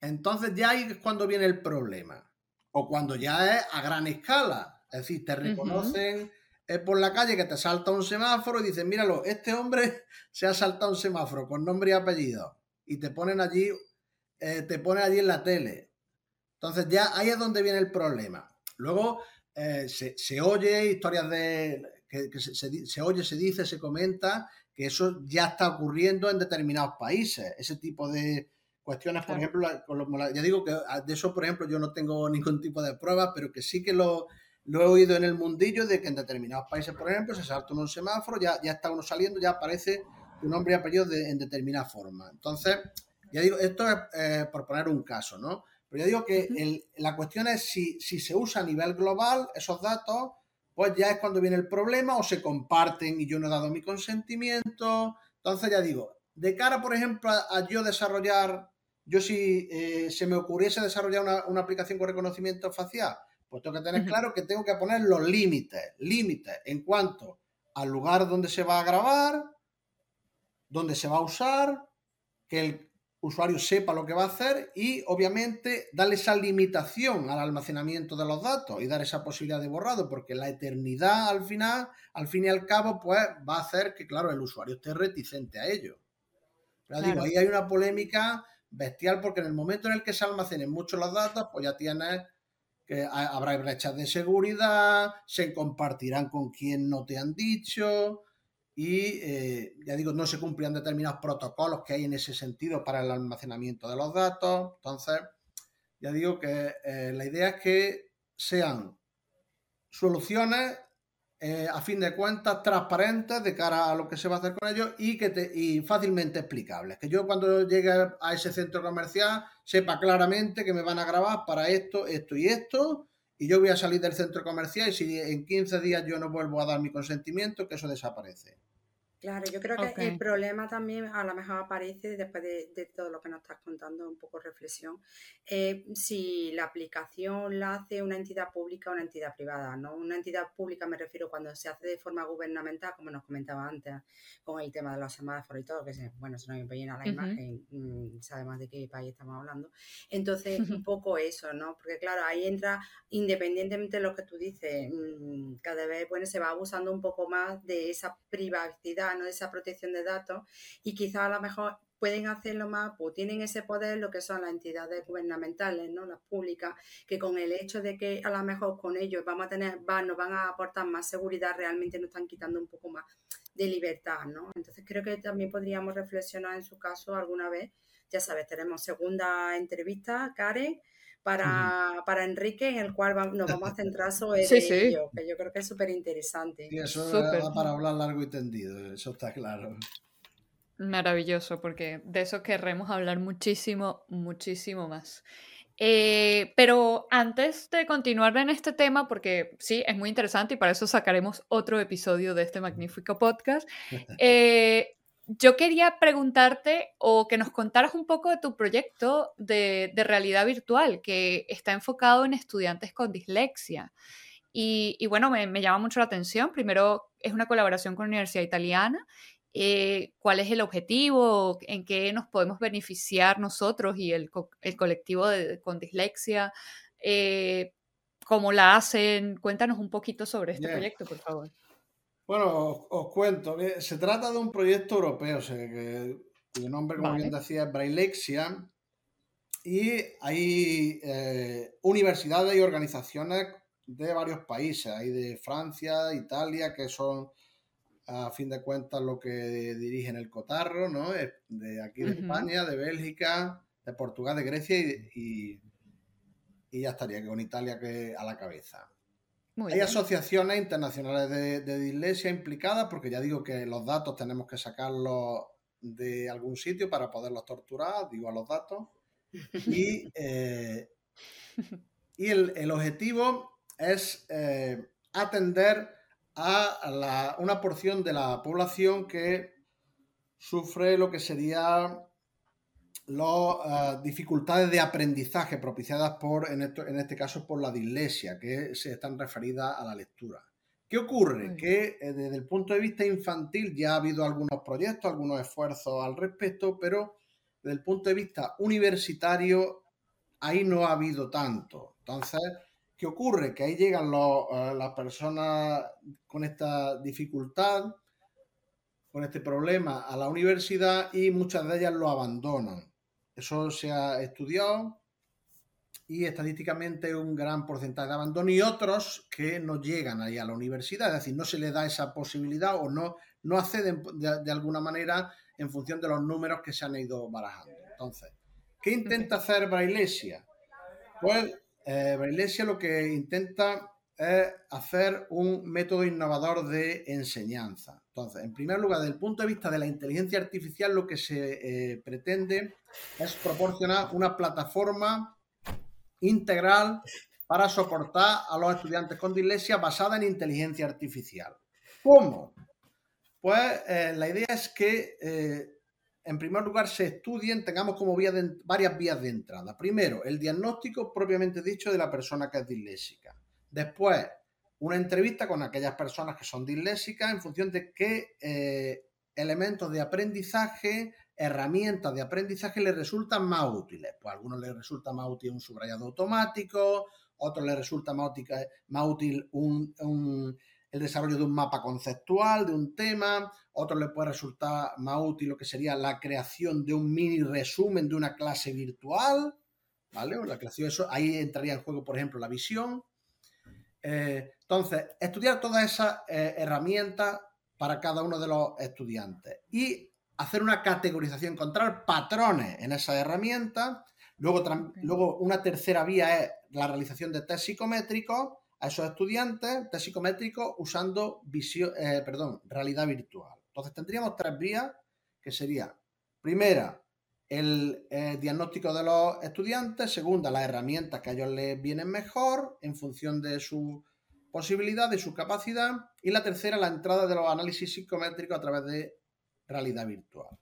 entonces ya ahí es cuando viene el problema. O cuando ya es a gran escala. Es decir, te reconocen por la calle que te salta un semáforo y dicen, míralo, este hombre se ha saltado un semáforo con nombre y apellido. Y te ponen allí, eh, te ponen allí en la tele. Entonces ya ahí es donde viene el problema. Luego eh, se, oye historias de que, se, se, oye, se dice, se comenta que eso ya está ocurriendo en determinados países. Ese tipo de cuestiones, por ejemplo, ya digo que ah, de eso, por ejemplo, yo no tengo ningún tipo de pruebas, pero que sí que lo, he oído en el mundillo de que en determinados países, por ejemplo, se salta un semáforo, ya, ya está uno saliendo, ya aparece un nombre y apellido en determinada forma. Entonces, ya digo, esto es eh, por poner un caso, ¿no? Pero ya digo que la cuestión es si, si se usa a nivel global esos datos pues ya es cuando viene el problema o se comparten y yo no he dado mi consentimiento. Entonces ya digo, de cara, por ejemplo, a, yo desarrollar, yo si eh, se me ocurriese desarrollar una, aplicación con reconocimiento facial, pues tengo que tener claro que tengo que poner los límites, límites en cuanto al lugar donde se va a grabar, donde se va a usar, que usuario sepa lo que va a hacer y obviamente darle esa limitación al almacenamiento de los datos y dar esa posibilidad de borrado, porque la eternidad al final, al fin y al cabo, pues va a hacer que, claro, el usuario esté reticente a ello. Pero digo, ahí hay una polémica bestial porque en el momento en el que se almacenen muchos los datos, pues ya tienes que habrá brechas de seguridad, se compartirán con quien no te han dicho, y eh, ya digo, no se cumplían determinados protocolos que hay en ese sentido para el almacenamiento de los datos. Entonces, ya digo que eh, la idea es que sean soluciones eh, a fin de cuentas transparentes de cara a lo que se va a hacer con ellos y, que te, y fácilmente explicables. Que yo cuando llegue a ese centro comercial sepa claramente que me van a grabar para esto, esto y esto y yo voy a salir del centro comercial y si en 15 días yo no vuelvo a dar mi consentimiento, que eso desaparece. Claro, yo creo que el problema también a lo mejor aparece después de, todo lo que nos estás contando, un poco reflexión, eh, si la aplicación la hace una entidad pública o una entidad privada, ¿no? Una entidad pública me refiero cuando se hace de forma gubernamental, como nos comentaba antes, con el tema de los semáforos y todo, que se, bueno, se nos llena la imagen, mm, sabemos de qué país estamos hablando. Entonces, un poco eso, ¿no? Porque claro, ahí entra, independientemente de lo que tú dices, mm, cada vez, bueno, se va abusando un poco más de esa privacidad de esa protección de datos y quizás a lo mejor pueden hacerlo más, pues tienen ese poder lo que son las entidades gubernamentales, ¿no? Las públicas, que con el hecho de que a lo mejor con ellos vamos a tener, nos van a aportar más seguridad, realmente nos están quitando un poco más de libertad, ¿no? Entonces creo que también podríamos reflexionar en su caso alguna vez. Ya sabes, tenemos segunda entrevista, Karen, para, para Enrique, en el cual nos vamos a centrar sobre ello, que yo creo que es súper interesante. Y eso va para hablar largo y tendido, eso está claro. Maravilloso, porque de eso querremos hablar muchísimo, muchísimo más. Eh, pero antes de continuar en este tema, porque sí, es muy interesante y para eso sacaremos otro episodio de este magnífico podcast, eh, yo quería preguntarte o que nos contaras un poco de tu proyecto de, realidad virtual que está enfocado en estudiantes con dislexia. Y, bueno, me, llama mucho la atención. Primero, es una colaboración con la Universidad Italiana. Eh, ¿Cuál es el objetivo? ¿En qué nos podemos beneficiar nosotros y el, colectivo con dislexia? Eh, ¿Cómo la hacen? Cuéntanos un poquito sobre este proyecto, por favor. Bueno, os, cuento. Se trata de un proyecto europeo, cuyo nombre, como bien decía, es Braillexia. Y hay eh, universidades y organizaciones de varios países. Hay de Francia, Italia, que son, a fin de cuentas, lo que dirigen el Cotarro, ¿no? De aquí de España, de Bélgica, de Portugal, de Grecia y, y, ya estaría, con Italia que a la cabeza. Hay asociaciones internacionales de, de, dislexia implicadas, porque ya digo que los datos tenemos que sacarlos de algún sitio para poderlos torturar, digo a los datos. Y, eh, y el, objetivo es eh, atender a una porción de la población que sufre lo que sería las eh, dificultades de aprendizaje propiciadas por, en, este caso, por la dislexia, que se están referidas a la lectura. ¿Qué ocurre? Que eh, desde el punto de vista infantil ya ha habido algunos proyectos, algunos esfuerzos al respecto, pero desde el punto de vista universitario ahí no ha habido tanto. Entonces, ¿qué ocurre? Que ahí llegan eh, las personas con esta dificultad, con este problema a la universidad y muchas de ellas lo abandonan. Eso se ha estudiado y estadísticamente un gran porcentaje de abandono y otros que no llegan ahí a la universidad, es decir, no se les da esa posibilidad o no, no acceden de, alguna manera en función de los números que se han ido barajando. Entonces, ¿qué intenta hacer Brailesia? Pues eh, Brailesia lo que intenta es hacer un método innovador de enseñanza. Entonces, en primer lugar, desde el punto de vista de la inteligencia artificial, lo que se eh, pretende es proporcionar una plataforma integral para soportar a los estudiantes con dislexia basada en inteligencia artificial. ¿Cómo? Pues eh, la idea es que, eh, en primer lugar, se estudien, tengamos como varias vías de entrada. Primero, el diagnóstico propiamente dicho de la persona que es disléxica. Después, una entrevista con aquellas personas que son disléxicas en función de qué, eh, elementos de aprendizaje, herramientas de aprendizaje les resultan más útiles. Pues a algunos les resulta más útil un subrayado automático, otros les resulta más útil, el desarrollo de un mapa conceptual, de un tema, otros les puede resultar más útil lo que sería la creación de un mini resumen de una clase virtual, ¿vale? la creación, eso, ahí entraría en juego, por ejemplo, la visión. Eh, entonces, estudiar todas esas eh, herramientas para cada uno de los estudiantes y hacer una categorización, encontrar patrones en esas herramientas. Luego, luego una tercera vía es la realización de test psicométricos a esos estudiantes, test psicométricos usando visión, eh, perdón, realidad virtual. Entonces tendríamos tres vías que sería, primera, el eh, diagnóstico de los estudiantes, segunda, las herramientas que a ellos les vienen mejor en función de su posibilidad, de su capacidad, y la tercera, la entrada de los análisis psicométricos a través de realidad virtual.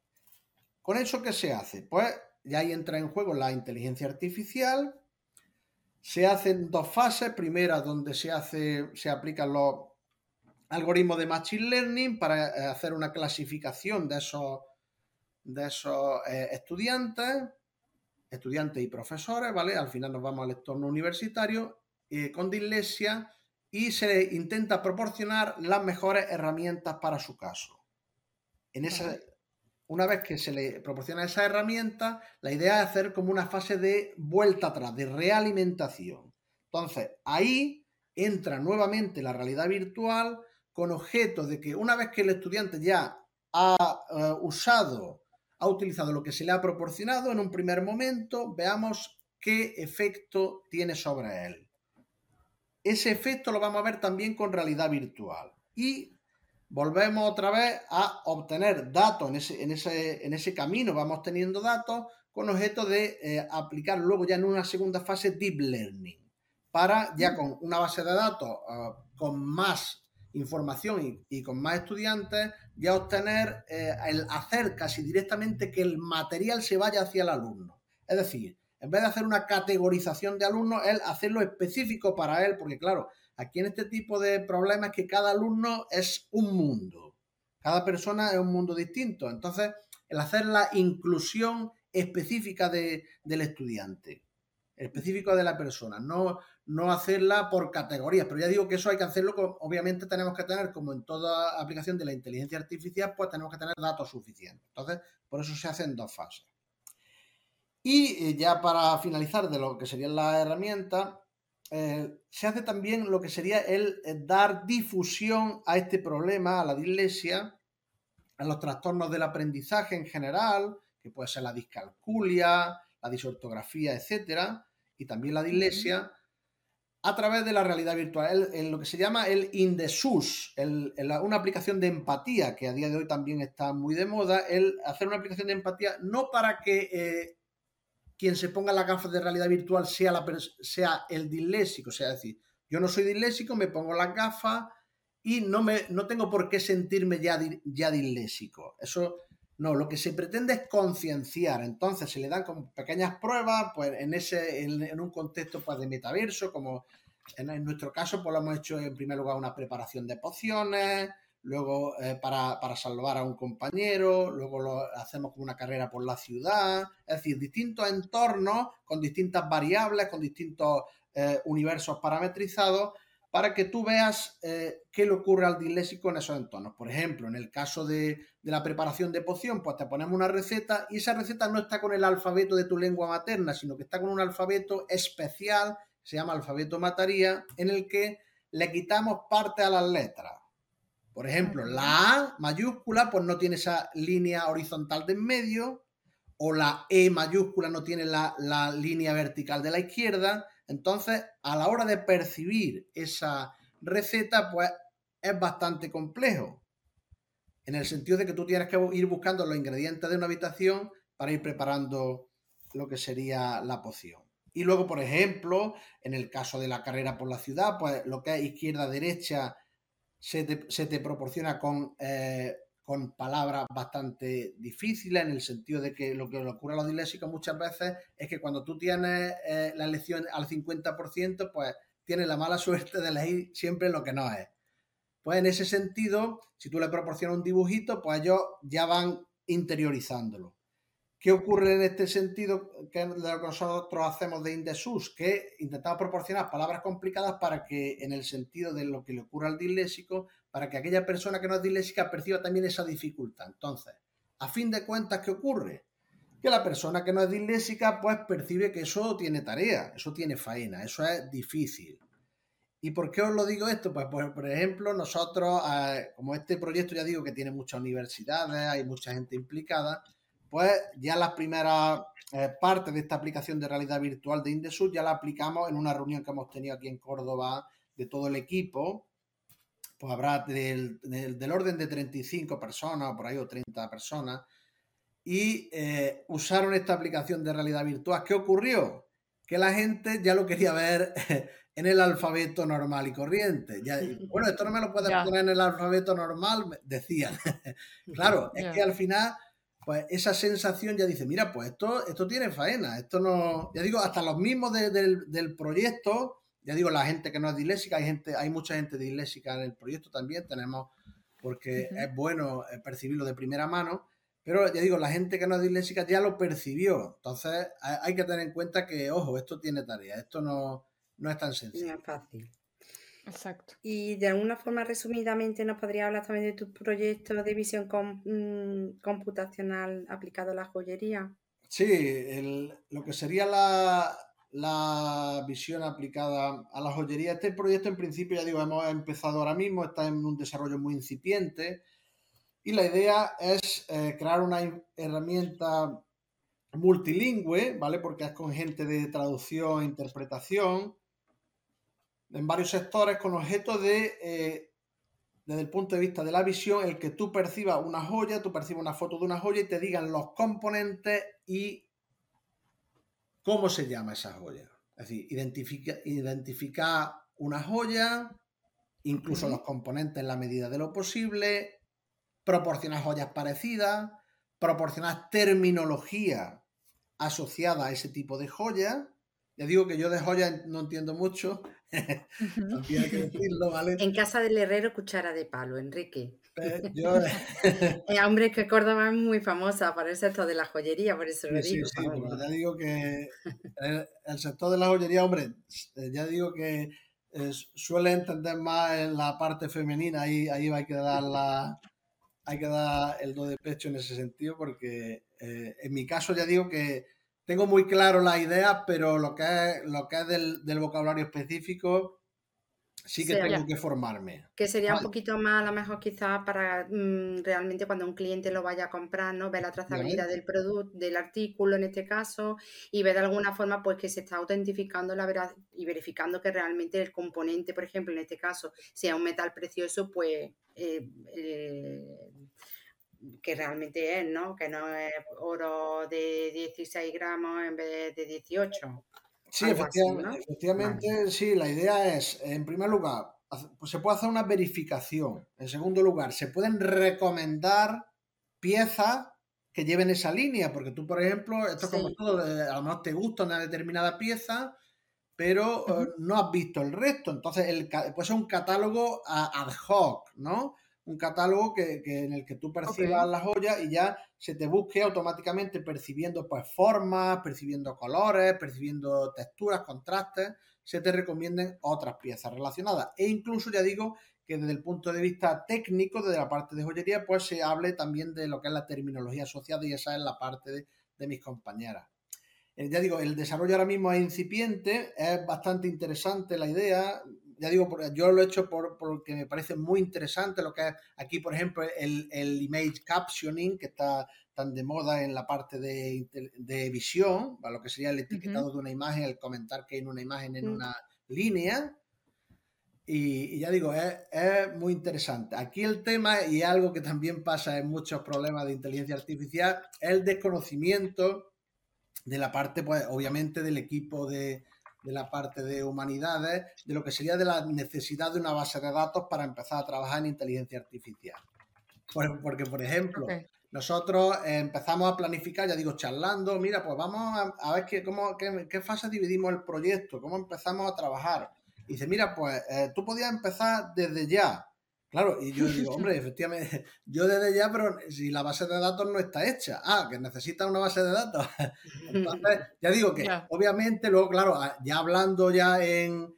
¿Con eso qué se hace? Pues ya ahí entra en juego la inteligencia artificial. Se hacen dos fases. Primera, donde se, hace, se aplican los algoritmos de Machine Learning para eh, hacer una clasificación de esos, de esos eh, estudiantes, estudiantes y profesores, ¿vale? Al final nos vamos al entorno universitario eh, con dislexia y se intenta proporcionar las mejores herramientas para su caso. En esa, una vez que se le proporciona esa herramienta, la idea es hacer como una fase de vuelta atrás, de realimentación. Entonces, ahí entra nuevamente la realidad virtual con objeto de que una vez que el estudiante ya ha eh, usado, ha utilizado lo que se le ha proporcionado en un primer momento, veamos qué efecto tiene sobre él. Ese efecto lo vamos a ver también con realidad virtual. Y volvemos otra vez a obtener datos en ese, camino, vamos teniendo datos con objeto de eh, aplicar luego ya en una segunda fase deep learning, para ya con una base de datos ah, con más información y, con más estudiantes, ya obtener eh, el hacer casi directamente que el material se vaya hacia el alumno. Es decir, en vez de hacer una categorización de alumnos, él hacerlo específico para él, porque claro, aquí en este tipo de problemas es que cada alumno es un mundo, cada persona es un mundo distinto. Entonces, el hacer la inclusión específica del estudiante, específico de la persona, no, no hacerla por categorías, pero ya digo que eso hay que hacerlo, obviamente tenemos que tener, como en toda aplicación de la inteligencia artificial, pues tenemos que tener datos suficientes. Entonces, por eso se hacen dos fases. Y eh, ya para finalizar de lo que serían las herramientas, eh, se hace también lo que sería el, eh, dar difusión a este problema, a la dislexia, a los trastornos del aprendizaje en general, que puede ser la discalculia, la disortografía, etcétera, y también la dislexia, a través de la realidad virtual, en lo que se llama el Indesus, una aplicación de empatía que a día de hoy también está muy de moda, el hacer una aplicación de empatía no para que quien se ponga las gafas de realidad virtual sea, la, sea el disléxico, o sea, decir, yo no soy disléxico, me pongo las gafas y no, me, no tengo por qué sentirme ya, ya disléxico. Eso no, lo que se pretende es concienciar. Entonces se le dan como pequeñas pruebas, pues en ese, en, un contexto pues, de metaverso, como en, nuestro caso, pues lo hemos hecho en primer lugar una preparación de pociones, luego eh, para, salvar a un compañero, luego lo hacemos como una carrera por la ciudad, es decir, distintos entornos con distintas variables, con distintos eh, universos parametrizados, para que tú veas eh, qué le ocurre al disléxico en esos entornos. Por ejemplo, en el caso de, de, la preparación de poción, pues te ponemos una receta y esa receta no está con el alfabeto de tu lengua materna, sino que está con un alfabeto especial, se llama alfabeto mataría, en el que le quitamos parte a las letras. Por ejemplo, la A mayúscula pues no tiene esa línea horizontal de en medio, o la E mayúscula no tiene la, línea vertical de la izquierda. Entonces, a la hora de percibir esa receta, pues es bastante complejo. En el sentido de que tú tienes que ir buscando los ingredientes de una habitación para ir preparando lo que sería la poción. Y luego, por ejemplo, en el caso de la carrera por la ciudad, pues lo que es izquierda-derecha se te, proporciona con, eh, con palabras bastante difíciles, en el sentido de que lo que le ocurre a los disléxicos muchas veces es que cuando tú tienes eh, la elección al 50%, pues tienes la mala suerte de elegir siempre lo que no es. pues en ese sentido, si tú le proporcionas un dibujito, pues ellos ya van interiorizándolo. ¿Qué ocurre en este sentido que lo que nosotros hacemos de Indesus? Que intentamos proporcionar palabras complicadas para que, en el sentido de lo que le ocurre al disléxico, para que aquella persona que no es disléxica perciba también esa dificultad. Entonces, a fin de cuentas, ¿qué ocurre? Que la persona que no es disléxica, pues percibe que eso tiene tarea, eso tiene faena, eso es difícil. ¿Y por qué os lo digo esto? Pues, por, ejemplo, nosotros, como este proyecto ya digo que tiene muchas universidades, hay mucha gente implicada, pues ya las primeras eh, partes de esta aplicación de realidad virtual de Indesur ya la aplicamos en una reunión que hemos tenido aquí en Córdoba de todo el equipo. Pues habrá del, orden de 35 personas, por ahí, o 30 personas, y eh, usaron esta aplicación de realidad virtual. ¿Qué ocurrió? Que la gente ya lo quería ver en el alfabeto normal y corriente. Ya, bueno, esto no me lo puedes poner en el alfabeto normal, decían. claro, es que al final, pues esa sensación ya dice, mira, pues esto, esto tiene faena, esto no, ya digo, hasta los mismos del proyecto, ya digo, la gente que no es disléxica, hay gente, hay mucha gente disléxica en el proyecto también, tenemos, porque es bueno eh, percibirlo de primera mano, pero ya digo, la gente que no es disléxica ya lo percibió. Entonces hay que tener en cuenta que, ojo, esto tiene tarea, esto no, no es tan sencillo. No es fácil. Exacto. Y de alguna forma, resumidamente, ¿nos podría hablar también de tu proyecto de visión mm, computacional aplicado a la joyería? Sí, lo que sería la, la, visión aplicada a la joyería. Este proyecto, en principio, ya digo, hemos empezado ahora mismo, está en un desarrollo muy incipiente. Y la idea es eh, crear una herramienta multilingüe, ¿vale? Porque es con gente de traducción e interpretación en varios sectores con objeto de, eh, desde el punto de vista de la visión, el que tú percibas una joya, tú percibas una foto de una joya y te digan los componentes y cómo se llama esa joya. Es decir, identifica, identificar una joya, incluso los componentes en la medida de lo posible, proporcionar joyas parecidas, proporcionar terminología asociada a ese tipo de joya. Ya digo que yo de joya no entiendo mucho, En casa del herrero, cuchara de palo, Enrique. Eh, yo... Eh, hombre, que Córdoba es muy famosa para el sector de la joyería, por eso lo digo. Sí, sí, ya digo que el, sector de la joyería, hombre, eh, ya digo que suele entender más en la parte femenina, ahí, ahí hay que dar la, hay que dar el do de pecho en ese sentido, porque en mi caso ya digo que tengo muy claro la idea, pero lo que es, lo que es del, vocabulario específico sí que tengo que formarme. Que sería un poquito más, a lo mejor quizás para mm, realmente cuando un cliente lo vaya a comprar, ¿no? Ver la trazabilidad del producto, del artículo en este caso, y ver de alguna forma pues que se está autentificando la verdad y verificando que realmente el componente, por ejemplo, en este caso, sea un metal precioso, pues eh, eh, que realmente es, ¿no? Que no es oro de 16 gramos en vez de 18. Sí, efectivamente, sí, la idea es, en primer lugar, pues se puede hacer una verificación. En segundo lugar, se pueden recomendar piezas que lleven esa línea, porque tú, por ejemplo, esto es como todo, a lo mejor te gusta una determinada pieza, pero eh, no has visto el resto. Entonces, el, puede ser un catálogo ad hoc, ¿no? Un catálogo que, en el que tú percibas las joyas y ya se te busque automáticamente percibiendo pues formas, percibiendo colores, percibiendo texturas, contrastes, se te recomienden otras piezas relacionadas. E incluso ya digo que desde el punto de vista técnico, desde la parte de joyería, pues se hable también de lo que es la terminología asociada y esa es la parte de, de mis compañeras. Eh, ya digo, el desarrollo ahora mismo es incipiente, es bastante interesante la idea ya digo, yo lo he hecho por, porque me parece muy interesante lo que es aquí, por ejemplo, el, el image captioning, que está tan de moda en la parte de, de visión, lo que sería el etiquetado de una imagen, el comentar que hay una imagen en mm. una línea. Y, ya digo, es, es, muy interesante. Aquí el tema, y algo que también pasa en muchos problemas de inteligencia artificial, es el desconocimiento de la parte, pues, obviamente, del equipo de, de la parte de humanidades, de lo que sería de la necesidad de una base de datos para empezar a trabajar en inteligencia artificial. Porque, por ejemplo, nosotros empezamos a planificar, ya digo, charlando, mira, pues vamos a, ver qué, cómo, qué, fase dividimos el proyecto, cómo empezamos a trabajar. Y dice, mira, pues eh, tú podías empezar desde ya. Claro, y yo digo, hombre, efectivamente, yo desde ya, pero si la base de datos no está hecha, ah, que necesita una base de datos. Entonces, ya digo que, obviamente, luego, claro, ya hablando ya en,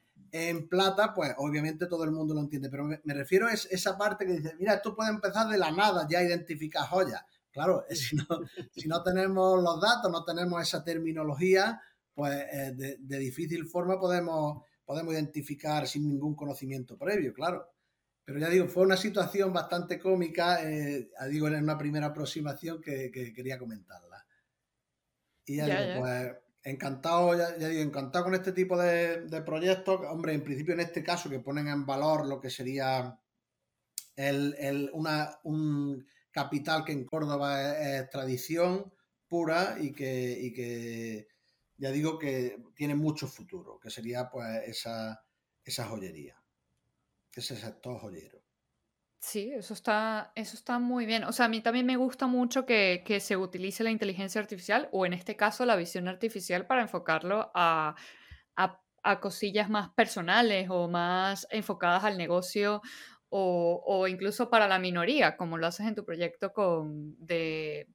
plata, pues obviamente todo el mundo lo entiende, pero me, refiero a esa parte que dice, mira, esto puede empezar de la nada, ya identificar joyas. Claro, si no, si no tenemos los datos, no tenemos esa terminología, pues eh, de, de, difícil forma podemos, podemos identificar sin ningún conocimiento previo, claro. Pero ya digo, fue una situación bastante cómica, eh, digo, en una primera aproximación que, quería comentarla. Y ya, digo, pues encantado, ya, digo, encantado con este tipo de, proyectos. Hombre, en principio en este caso que ponen en valor lo que sería el, una, un capital que en Córdoba es, tradición pura y que, y que, ya digo que tiene mucho futuro, que sería pues esa, esa joyería ese sector joyero. Sí, eso está, eso está muy bien. O sea, a mí también me gusta mucho que, se utilice la inteligencia artificial o en este caso la visión artificial para enfocarlo a, cosillas más personales o más enfocadas al negocio o, incluso para la minoría, como lo haces en tu proyecto con, de,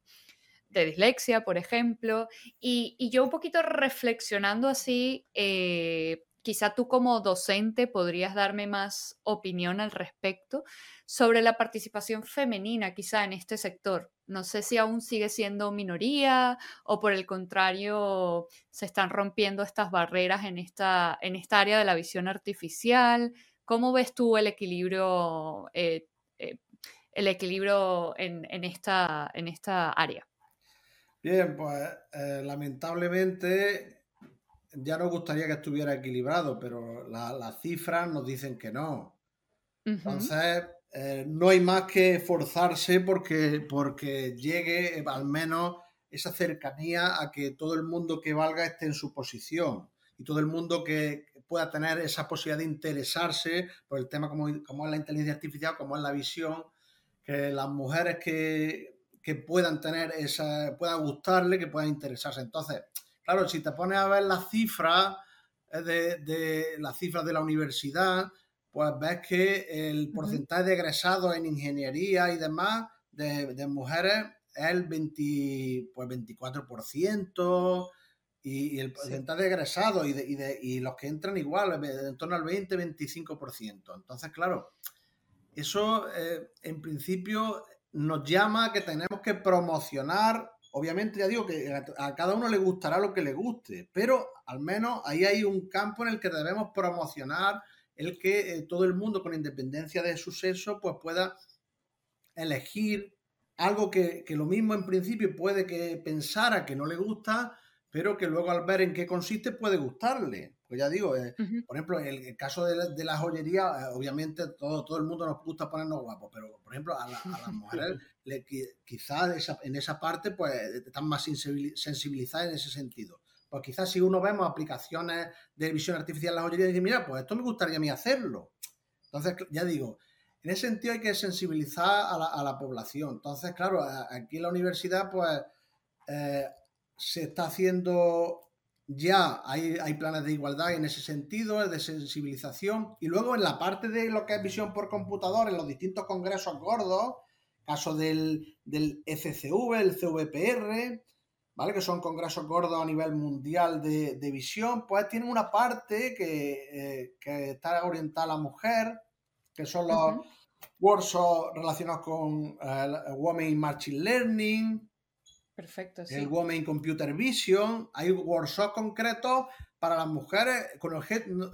dislexia, por ejemplo. Y, yo un poquito reflexionando así, eh, quizá tú como docente podrías darme más opinión al respecto sobre la participación femenina quizá en este sector. No sé si aún sigue siendo minoría o por el contrario se están rompiendo estas barreras en esta, en esta área de la visión artificial. ¿Cómo ves tú el equilibrio, eh, eh, el equilibrio en, esta, en esta área? Bien, pues eh, lamentablemente ya nos gustaría que estuviera equilibrado, pero las cifras nos dicen que no. Entonces, eh, no hay más que esforzarse porque, porque llegue al menos esa cercanía a que todo el mundo que valga esté en su posición y todo el mundo que pueda tener esa posibilidad de interesarse por el tema como, como es la inteligencia artificial, como es la visión, que las mujeres que, que puedan tener esa, puedan gustarle, que puedan interesarse. Entonces, Claro, si te pones a ver las cifras eh, de, las cifras de la universidad, pues ves que el porcentaje de egresados en ingeniería y demás de, mujeres es el 20, pues 24%, y, el porcentaje de egresados y, y, los que entran igual, en torno al 20-25%. Entonces, claro, eso eh, en principio nos llama a que tenemos que promocionar Obviamente ya digo que a cada uno le gustará lo que le guste, pero al menos ahí hay un campo en el que debemos promocionar el que eh, todo el mundo con independencia de su sexo pues pueda elegir algo que, lo mismo en principio puede que pensara que no le gusta, pero que luego al ver en qué consiste puede gustarle. Pues ya digo, eh, por ejemplo, en el, caso de la, joyería, eh, obviamente todo, todo el mundo nos gusta ponernos guapos, pero por ejemplo a, las mujeres quizás en esa parte pues están más sensibilizadas en ese sentido. Pues quizás si uno vemos aplicaciones de visión artificial en la joyería, dice, mira, pues esto me gustaría a mí hacerlo. Entonces, ya digo, en ese sentido hay que sensibilizar a la, población. Entonces, claro, aquí en la universidad, pues eh, se está haciendo ya hay, hay, planes de igualdad en ese sentido, de sensibilización. Y luego en la parte de lo que es visión por computador, en los distintos congresos gordos, caso del, del FCV, el CVPR, ¿vale? Que son congresos gordos a nivel mundial de, visión, pues tienen una parte que, eh, está orientada a la mujer, que son los workshops relacionados con eh, Women Machine Learning, Perfecto, El Women Computer Vision. Hay workshops concretos para las mujeres, con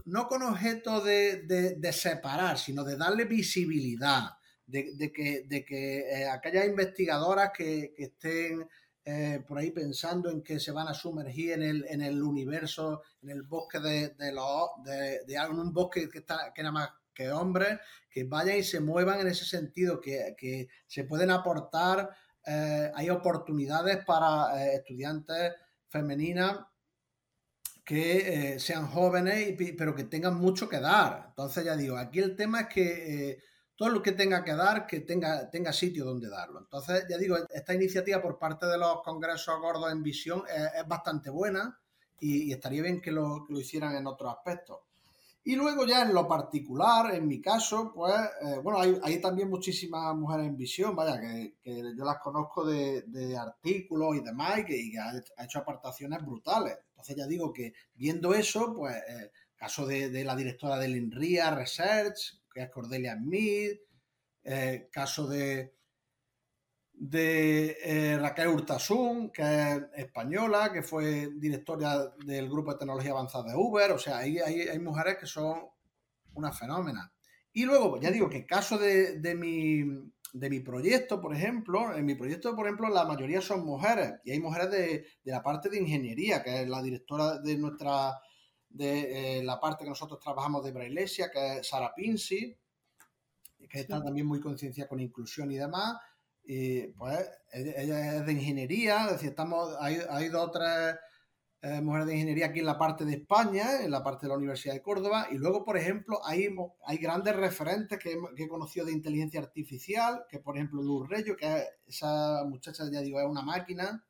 no con objeto de, separar, sino de darle visibilidad, de, que, de que eh, aquellas investigadoras que, estén eh, por ahí pensando en que se van a sumergir en el, en el universo, en el bosque de, los de, de, un bosque que está que nada más que hombres, que vayan y se muevan en ese sentido, que, que se pueden aportar eh, hay oportunidades para eh, estudiantes femeninas que eh, sean jóvenes, pero que tengan mucho que dar. Entonces ya digo, aquí el tema es que todo lo que tenga que dar, que tenga, tenga sitio donde darlo. Entonces, ya digo, esta iniciativa por parte de los congresos gordos en visión es, bastante buena y, estaría bien que lo, que lo, hicieran en otros aspectos. Y luego ya en lo particular, en mi caso, pues, eh, bueno, hay, también muchísimas mujeres en visión, vaya, que, yo las conozco de, artículos y demás, y que, ha, hecho apartaciones brutales. Entonces ya digo que viendo eso, pues, eh, caso de, la directora del INRIA Research, que es Cordelia Smith, eh, caso de, de Raquel Hurtasun, que es española, que fue directora del Grupo de Tecnología Avanzada de Uber. O sea, hay, hay, mujeres que son una fenómena. Y luego, ya digo que en caso de, de, mi, de mi proyecto, por ejemplo, en mi proyecto, por ejemplo, la mayoría son mujeres. Y hay mujeres de, de la parte de ingeniería, que es la directora de nuestra, de eh, la parte que nosotros trabajamos de Brailesia, que es Sara Pinsi, que está también muy conciencia con inclusión y demás. Y pues ella es de ingeniería, es decir, estamos, hay, hay dos o tres eh, mujeres de ingeniería aquí en la parte de España, en la parte de la Universidad de Córdoba, y luego, por ejemplo, hay, hay grandes referentes que, que he conocido de inteligencia artificial, que por ejemplo Luz Reyo, que esa muchacha, ya digo, es una máquina,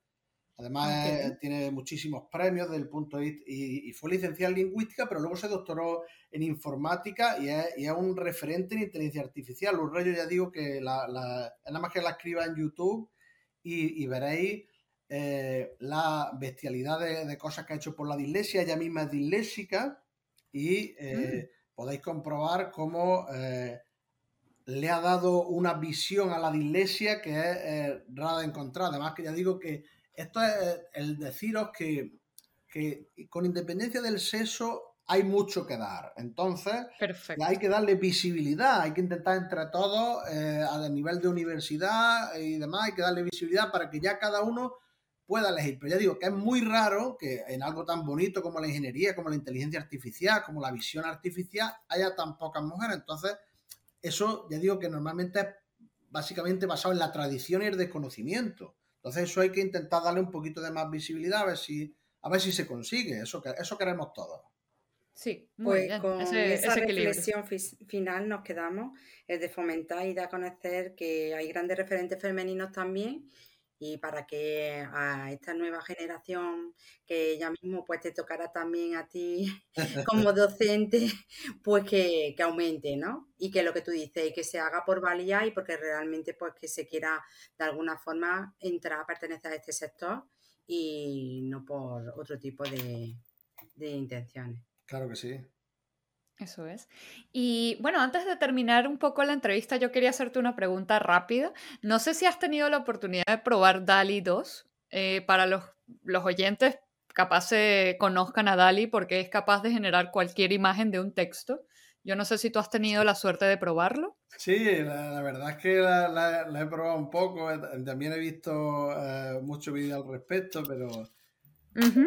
Además, tiene muchísimos premios del punto de vista y, fue licenciada en lingüística, pero luego se doctoró en informática y es, un referente en inteligencia artificial. Los reyes ya digo que la, nada más que la escriba en YouTube y, veréis eh, la bestialidad de, cosas que ha hecho por la dislexia. Ella misma es disléxica y eh, mm. podéis comprobar cómo eh, le ha dado una visión a la dislexia que es rara de encontrar. Además, que ya digo que esto es el deciros que, con independencia del sexo hay mucho que dar. Entonces, hay que darle visibilidad, hay que intentar entre todos, eh, a nivel de universidad y demás, hay que darle visibilidad para que ya cada uno pueda elegir. Pero ya digo que es muy raro que en algo tan bonito como la ingeniería, como la inteligencia artificial, como la visión artificial, haya tan pocas mujeres. Entonces, eso ya digo que normalmente es básicamente basado en la tradición y el desconocimiento. Entonces eso hay que intentar darle un poquito de más visibilidad a ver si, a ver si se consigue. Eso, eso queremos todos. Sí, pues con esa reflexión final nos quedamos, es de fomentar y de conocer que hay grandes referentes femeninos también y para que a esta nueva generación que ya mismo pues te tocará también a ti como docente, pues que, aumente, ¿no? Y que lo que tú dices, que se haga por valía y porque realmente pues que se quiera de alguna forma entrar a pertenecer a este sector y no por otro tipo de intenciones. Claro que sí. Eso es. Y bueno, antes de terminar un poco la entrevista, yo quería hacerte una pregunta rápida. No sé si has tenido la oportunidad de probar DALI 2. Eh, para los, los oyentes, capaz se conozcan a DALI porque es capaz de generar cualquier imagen de un texto. Yo no sé si tú has tenido la suerte de probarlo. Sí, la, verdad es que la, he probado un poco. También he visto eh, mucho vídeo al respecto, pero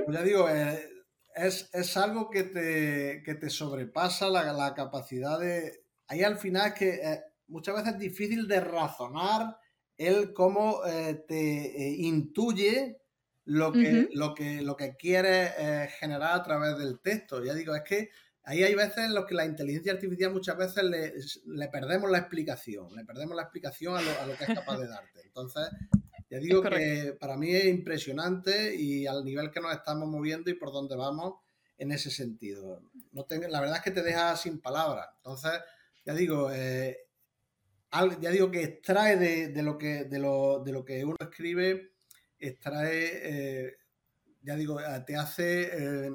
ya digo, eh, es, algo que te, te sobrepasa la, capacidad de... Ahí al final es que eh, muchas veces es difícil de razonar el cómo eh, te eh, intuye lo que, lo que, lo que quiere generar a través del texto. Ya digo, es que ahí hay veces en los que la inteligencia artificial muchas veces le, perdemos la explicación, le perdemos la explicación a lo, a lo que es capaz de darte. Entonces, ya digo que para mí es impresionante y al nivel que nos estamos moviendo y por dónde vamos en ese sentido. No la verdad es que te deja sin palabras. Entonces, ya digo, eh, ya digo que extrae de, lo que, de, lo, de lo que uno escribe, extrae, eh, ya digo, eh, te hace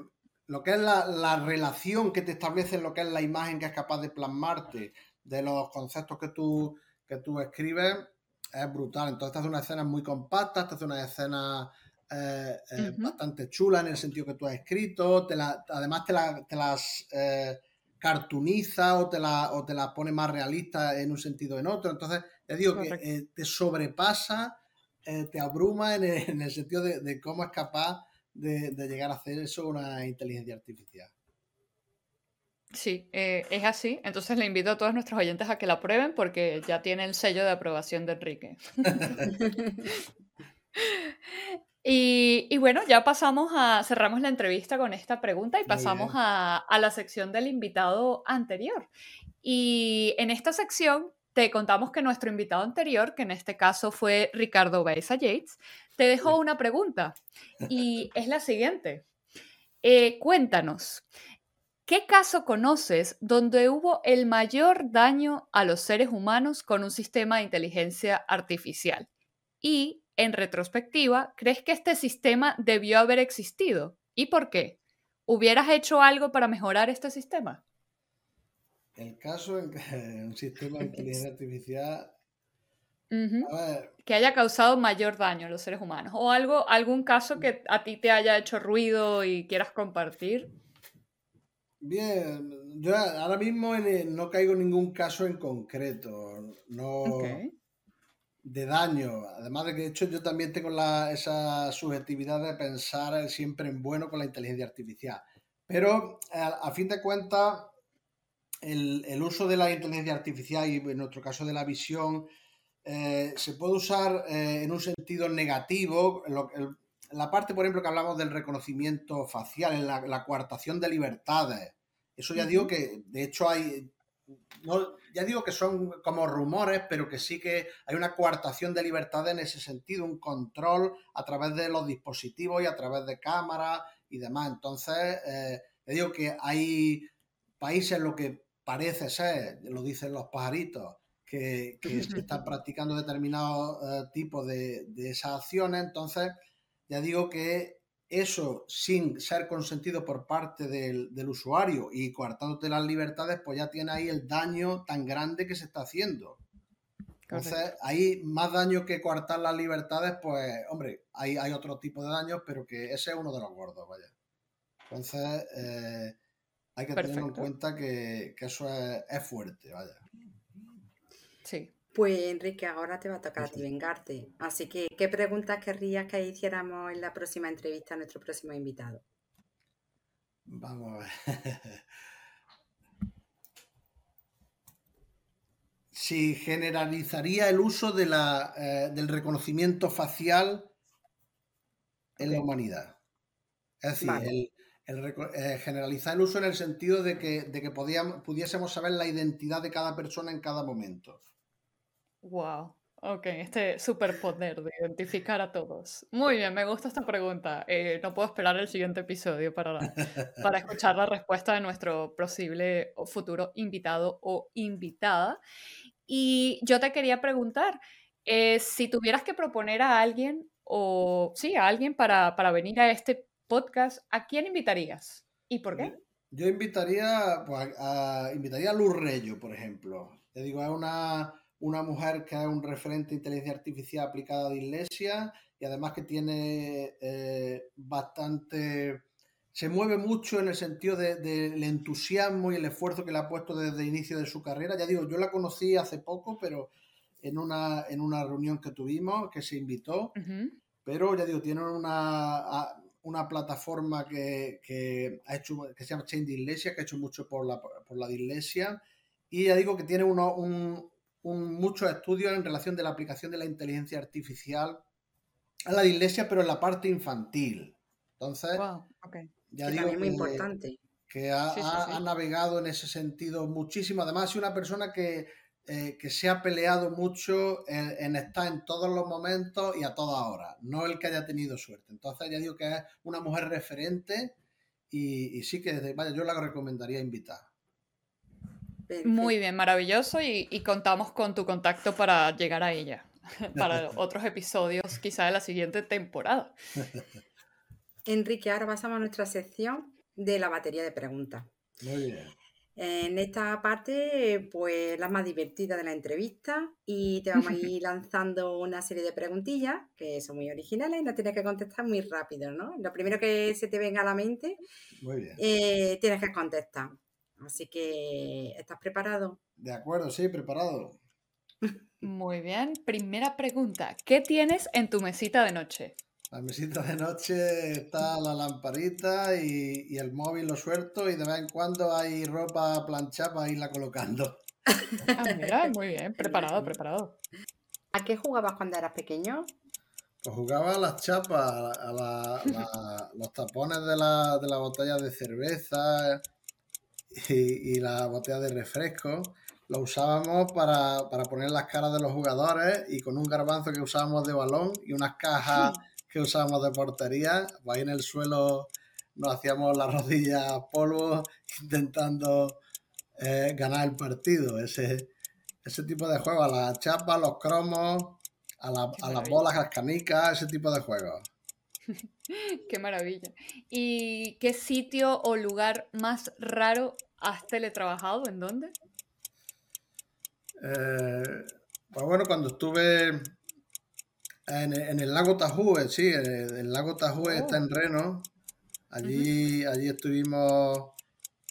lo que es la, la, relación que te establece lo que es la imagen que es capaz de plasmarte de los conceptos que tú, que tú escribes es brutal. Entonces te hace una escena muy compacta, te hace una escena eh, eh, bastante chula en el sentido que tú has escrito, te la, además te, te las eh, cartuniza o te la o te la pone más realista en un sentido o en otro. Entonces, te digo que te sobrepasa, te abruma en el, sentido de, cómo es capaz de, de, llegar a hacer eso una inteligencia artificial. Sí, eh, es así. Entonces le invito a todos nuestros oyentes a que la prueben porque ya tiene el sello de aprobación de Enrique. y, bueno, ya pasamos a, cerramos la entrevista con esta pregunta y pasamos a, la sección del invitado anterior. Y en esta sección te contamos que nuestro invitado anterior, que en este caso fue Ricardo Baeza Yates, te dejó una pregunta y es la siguiente. Eh, cuéntanos, ¿Qué caso conoces donde hubo el mayor daño a los seres humanos con un sistema de inteligencia artificial? Y, en retrospectiva, ¿crees que este sistema debió haber existido? ¿Y por qué? ¿Hubieras hecho algo para mejorar este sistema? El caso en que un sistema de inteligencia artificial que haya causado mayor daño a los seres humanos. O algo, algún caso que a ti te haya hecho ruido y quieras compartir. Bien, yo ahora mismo no caigo en ningún caso en concreto, no de daño. Además de que de hecho yo también tengo esa subjetividad de pensar siempre en bueno con la inteligencia artificial. Pero a, fin de cuentas, el, el, uso de la inteligencia artificial y en nuestro caso de la visión eh, se puede usar eh, en un sentido negativo. La parte, por ejemplo, que hablamos del reconocimiento facial, en la, coartación de libertades. Eso ya digo que, de hecho, hay. ya digo que son como rumores, pero que sí que hay una coartación de libertades en ese sentido, un control a través de los dispositivos y a través de cámaras y demás. Entonces, eh, ya digo que hay países en lo que parece ser, lo dicen los pajaritos, que, se están practicando determinados eh, tipos de, esas acciones. Entonces, ya digo que eso, sin ser consentido por parte del, usuario y coartándote las libertades, pues ya tiene ahí el daño tan grande que se está haciendo. Entonces, hay más daño que coartar las libertades, pues, hombre, hay, hay otro tipo de daños, pero que ese es uno de los gordos, vaya. Entonces, eh, hay que tener en cuenta que, eso es fuerte, vaya. Pues Enrique, ahora te va a tocar a ti vengarte. Así que, ¿qué preguntas querrías que hiciéramos en la próxima entrevista a nuestro próximo invitado? Vamos a ver. si generalizaría el uso de la, eh, del reconocimiento facial en la humanidad. Es decir, el, eh, generalizar el uso en el sentido de que, de que podíamos, pudiésemos saber la identidad de cada persona en cada momento. Wow. Ok, este superpoder de identificar a todos. Muy bien, me gusta esta pregunta. Eh, no puedo esperar el siguiente episodio para, para escuchar la respuesta de nuestro posible futuro invitado o invitada. Y yo te quería preguntar, eh, si tuvieras que proponer a alguien, o sí, a alguien para, para venir a este podcast, ¿a quién invitarías? ¿Y por qué? Yo invitaría, pues, a, invitaría a Luz Reyo, por ejemplo. Te digo, es una una mujer que es un referente de inteligencia artificial aplicada de Iglesia y además que tiene eh, bastante... Se mueve mucho en el sentido del entusiasmo y el esfuerzo que le ha puesto desde el inicio de su carrera. Ya digo, yo la conocí hace poco, pero en una, en una reunión que tuvimos, que se invitó, pero ya digo, tiene una, una plataforma que, ha hecho, que se llama Chain de Iglesia, que ha hecho mucho por la, por la de Iglesia, y ya digo que tiene uno, un, muchos estudios en relación de la aplicación de la inteligencia artificial a la iglesia, pero en la parte infantil. Entonces, ya digo muy importante. que ha, navegado en ese sentido muchísimo. Además, es una persona que, eh, que se ha peleado mucho en, estar en todos los momentos y a toda hora, no el que haya tenido suerte. Entonces, ya digo que es una mujer referente y, y sí que, vaya, yo la recomendaría invitar. Muy bien, maravilloso y, contamos con tu contacto para llegar a ella, para otros episodios quizá de la siguiente temporada. Enrique, ahora pasamos a nuestra sección de la batería de preguntas. Muy bien. En esta parte, pues la más divertida de la entrevista y te vamos a ir lanzando una serie de preguntillas que son muy originales y no tienes que contestar muy rápido, ¿no? Lo primero que se te venga a la mente, eh, tienes que contestar. Así que, ¿estás preparado? De acuerdo, sí, preparado. Muy bien. Primera pregunta. ¿Qué tienes en tu mesita de noche? La mesita de noche está la lamparita y, el móvil lo suelto y de vez en cuando hay ropa planchada para irla colocando. Ah, mira, muy bien, preparado, preparado. ¿A qué jugabas cuando eras pequeño? Pues jugaba a las chapas, a, los tapones de la, de la botella de cerveza, y, la botella de refresco lo usábamos para, poner las caras de los jugadores y con un garbanzo que usábamos de balón y unas cajas que usábamos de portería, pues ahí en el suelo nos hacíamos las rodillas polvo intentando eh, ganar el partido. Ese, ese tipo de juegos, a las chapas, los cromos, a, las bolas, a las canicas, ese tipo de juegos. Qué maravilla. ¿Y qué sitio o lugar más raro has teletrabajado? ¿En dónde? Eh, pues bueno, cuando estuve en, el lago Tajú, eh, sí, el, lago Tajú está en oh. Reno. Allí, allí estuvimos,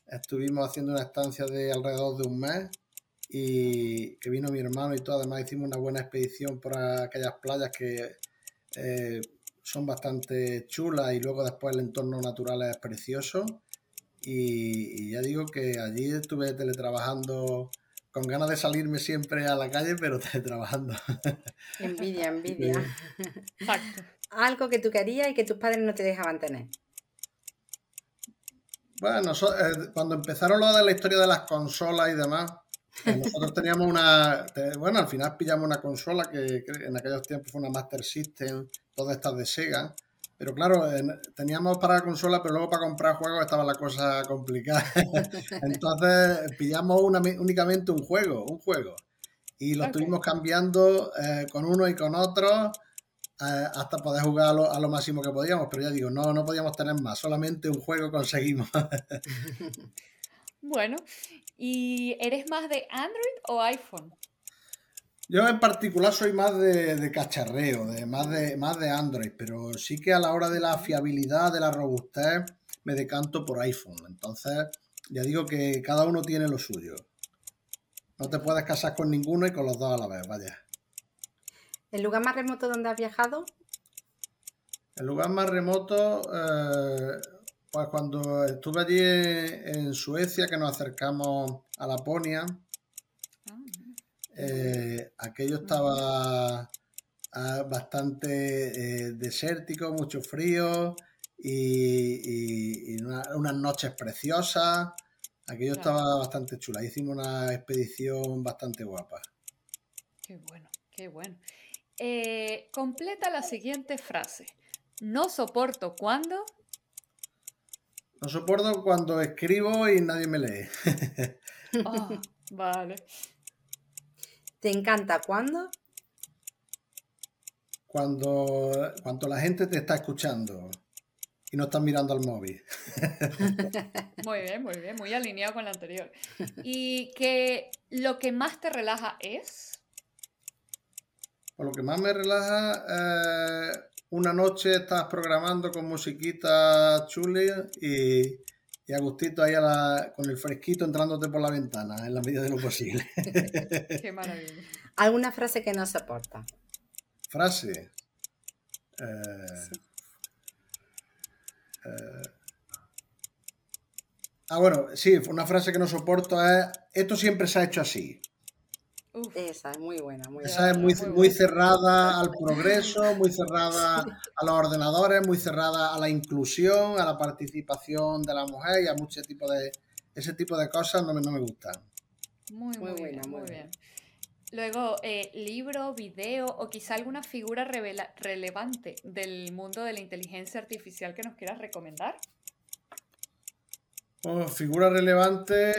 estuvimos haciendo una estancia de alrededor de un mes y que vino mi hermano y todo. Además hicimos una buena expedición por aquellas playas que eh, son bastante chulas y luego después el entorno natural es precioso. Y, ya digo que allí estuve teletrabajando con ganas de salirme siempre a la calle, pero teletrabajando. Envidia, envidia. Algo que tú querías y que tus padres no te dejaban tener. Bueno, eh, cuando empezaron lo de la historia de las consolas y demás, nosotros teníamos una. Bueno, al final pillamos una consola que, en aquellos tiempos fue una Master System, todas estas de Sega. Pero claro, teníamos para la consola, pero luego para comprar juegos estaba la cosa complicada. Entonces pillamos únicamente un juego, un juego. Y lo estuvimos cambiando eh, con uno y con otro eh, hasta poder jugar a lo, máximo que podíamos. Pero ya digo, no, no podíamos tener más, solamente un juego conseguimos. bueno, ¿y eres más de Android o iPhone? Yo en particular soy más de, cacharreo, de, más, de, más de Android, pero sí que a la hora de la fiabilidad, de la robustez, me decanto por iPhone. Entonces, ya digo que cada uno tiene lo suyo. No te puedes casar con ninguno y con los dos a la vez, vaya. ¿El lugar más remoto donde has viajado? El lugar más remoto, eh, pues cuando estuve allí en Suecia, que nos acercamos a Laponia, eh, aquello estaba ah, bastante eh, desértico, mucho frío y, unas noches preciosas. Aquello estaba bastante chula. Hicimos una expedición bastante guapa. Qué bueno, qué bueno. Eh, completa la siguiente frase. No soporto cuando. No soporto cuando escribo y nadie me lee. Oh, vale. ¿Te encanta cuándo? Cuando, cuando la gente te está escuchando y no estás mirando al móvil. muy bien, muy bien, muy alineado con la anterior. ¿Y que lo que más te relaja es? Pues lo que más me relaja, eh, una noche estás programando con musiquita chuli y y a gustito ahí con el fresquito entrándote por la ventana, en la medida de lo posible. Qué maravilla. ¿Alguna frase que no soporta? Frase. Eh, eh, ah, bueno, sí, una frase que no soporto es, esto siempre se ha hecho así. Esa es muy buena. Muy Esa es muy, muy, cerrada al progreso, muy cerrada a los ordenadores, muy cerrada a la inclusión, a la participación de la mujer y a muchos tipos de... Ese tipo de cosas no me, no me gustan. Muy, muy, buena, muy, bien. Luego, eh, libro, video o quizá alguna figura relevante del mundo de la inteligencia artificial que nos quieras recomendar. Oh, figura relevante,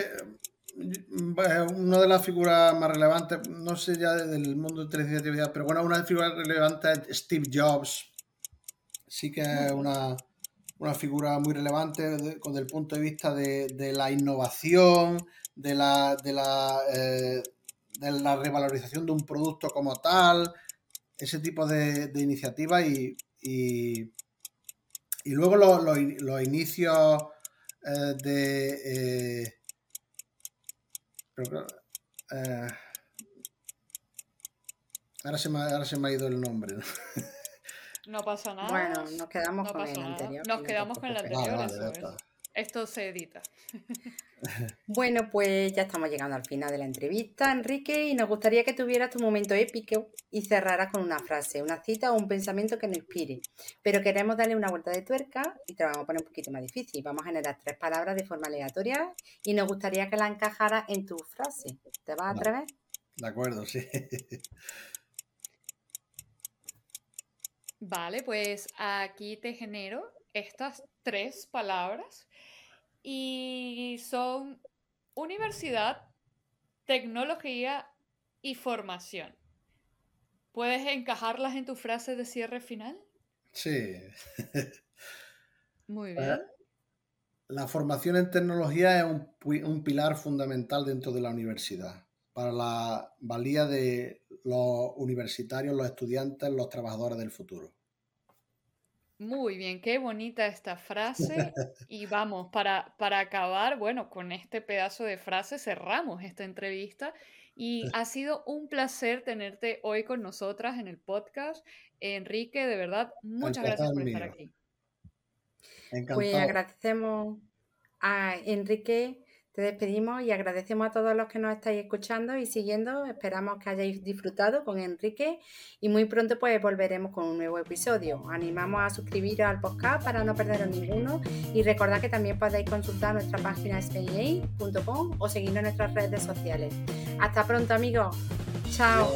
una de las figuras más relevantes, no sé ya del mundo de inteligencia pero bueno, una de las figuras relevantes es Steve Jobs. Sí que es una, figura muy relevante desde el punto de vista de, la innovación, de la, de la, eh, de la revalorización de un producto como tal, ese tipo de, iniciativas y, y, luego los, inicios eh, de... Eh, eh, ahora, se me, ahora se me ha ido el nombre. ¿no? pasa nada. Bueno, nos quedamos con el anterior. Nos quedamos con el anterior. Esto se edita. Bueno, pues ya estamos llegando al final de la entrevista, Enrique, y nos gustaría que tuvieras tu momento épico y cerraras con una frase, una cita o un pensamiento que nos inspire. Pero queremos darle una vuelta de tuerca y te lo vamos a poner un poquito más difícil. Vamos a generar tres palabras de forma aleatoria y nos gustaría que la encajaras en tu frase. ¿Te vas a atrever? De acuerdo, sí. Vale, pues aquí te genero estas tres palabras y son universidad, tecnología y formación. ¿Puedes encajarlas en tu frase de cierre final? Sí. Muy bien. La formación en tecnología es un, pilar fundamental dentro de la universidad para la valía de los universitarios, los estudiantes, los trabajadores del futuro. Muy bien, qué bonita esta frase. Y vamos, para, para acabar, bueno, con este pedazo de frase cerramos esta entrevista. Y ha sido un placer tenerte hoy con nosotras en el podcast. Enrique, de verdad, muchas gracias por estar aquí. Pues agradecemos a Enrique te despedimos y agradecemos a todos los que nos estáis escuchando y siguiendo. Esperamos que hayáis disfrutado con Enrique y muy pronto pues volveremos con un nuevo episodio. animamos a suscribiros al podcast para no perderos ninguno y recordad que también podéis consultar nuestra página spa.com o seguirnos en nuestras redes sociales. Hasta pronto amigos. Chao.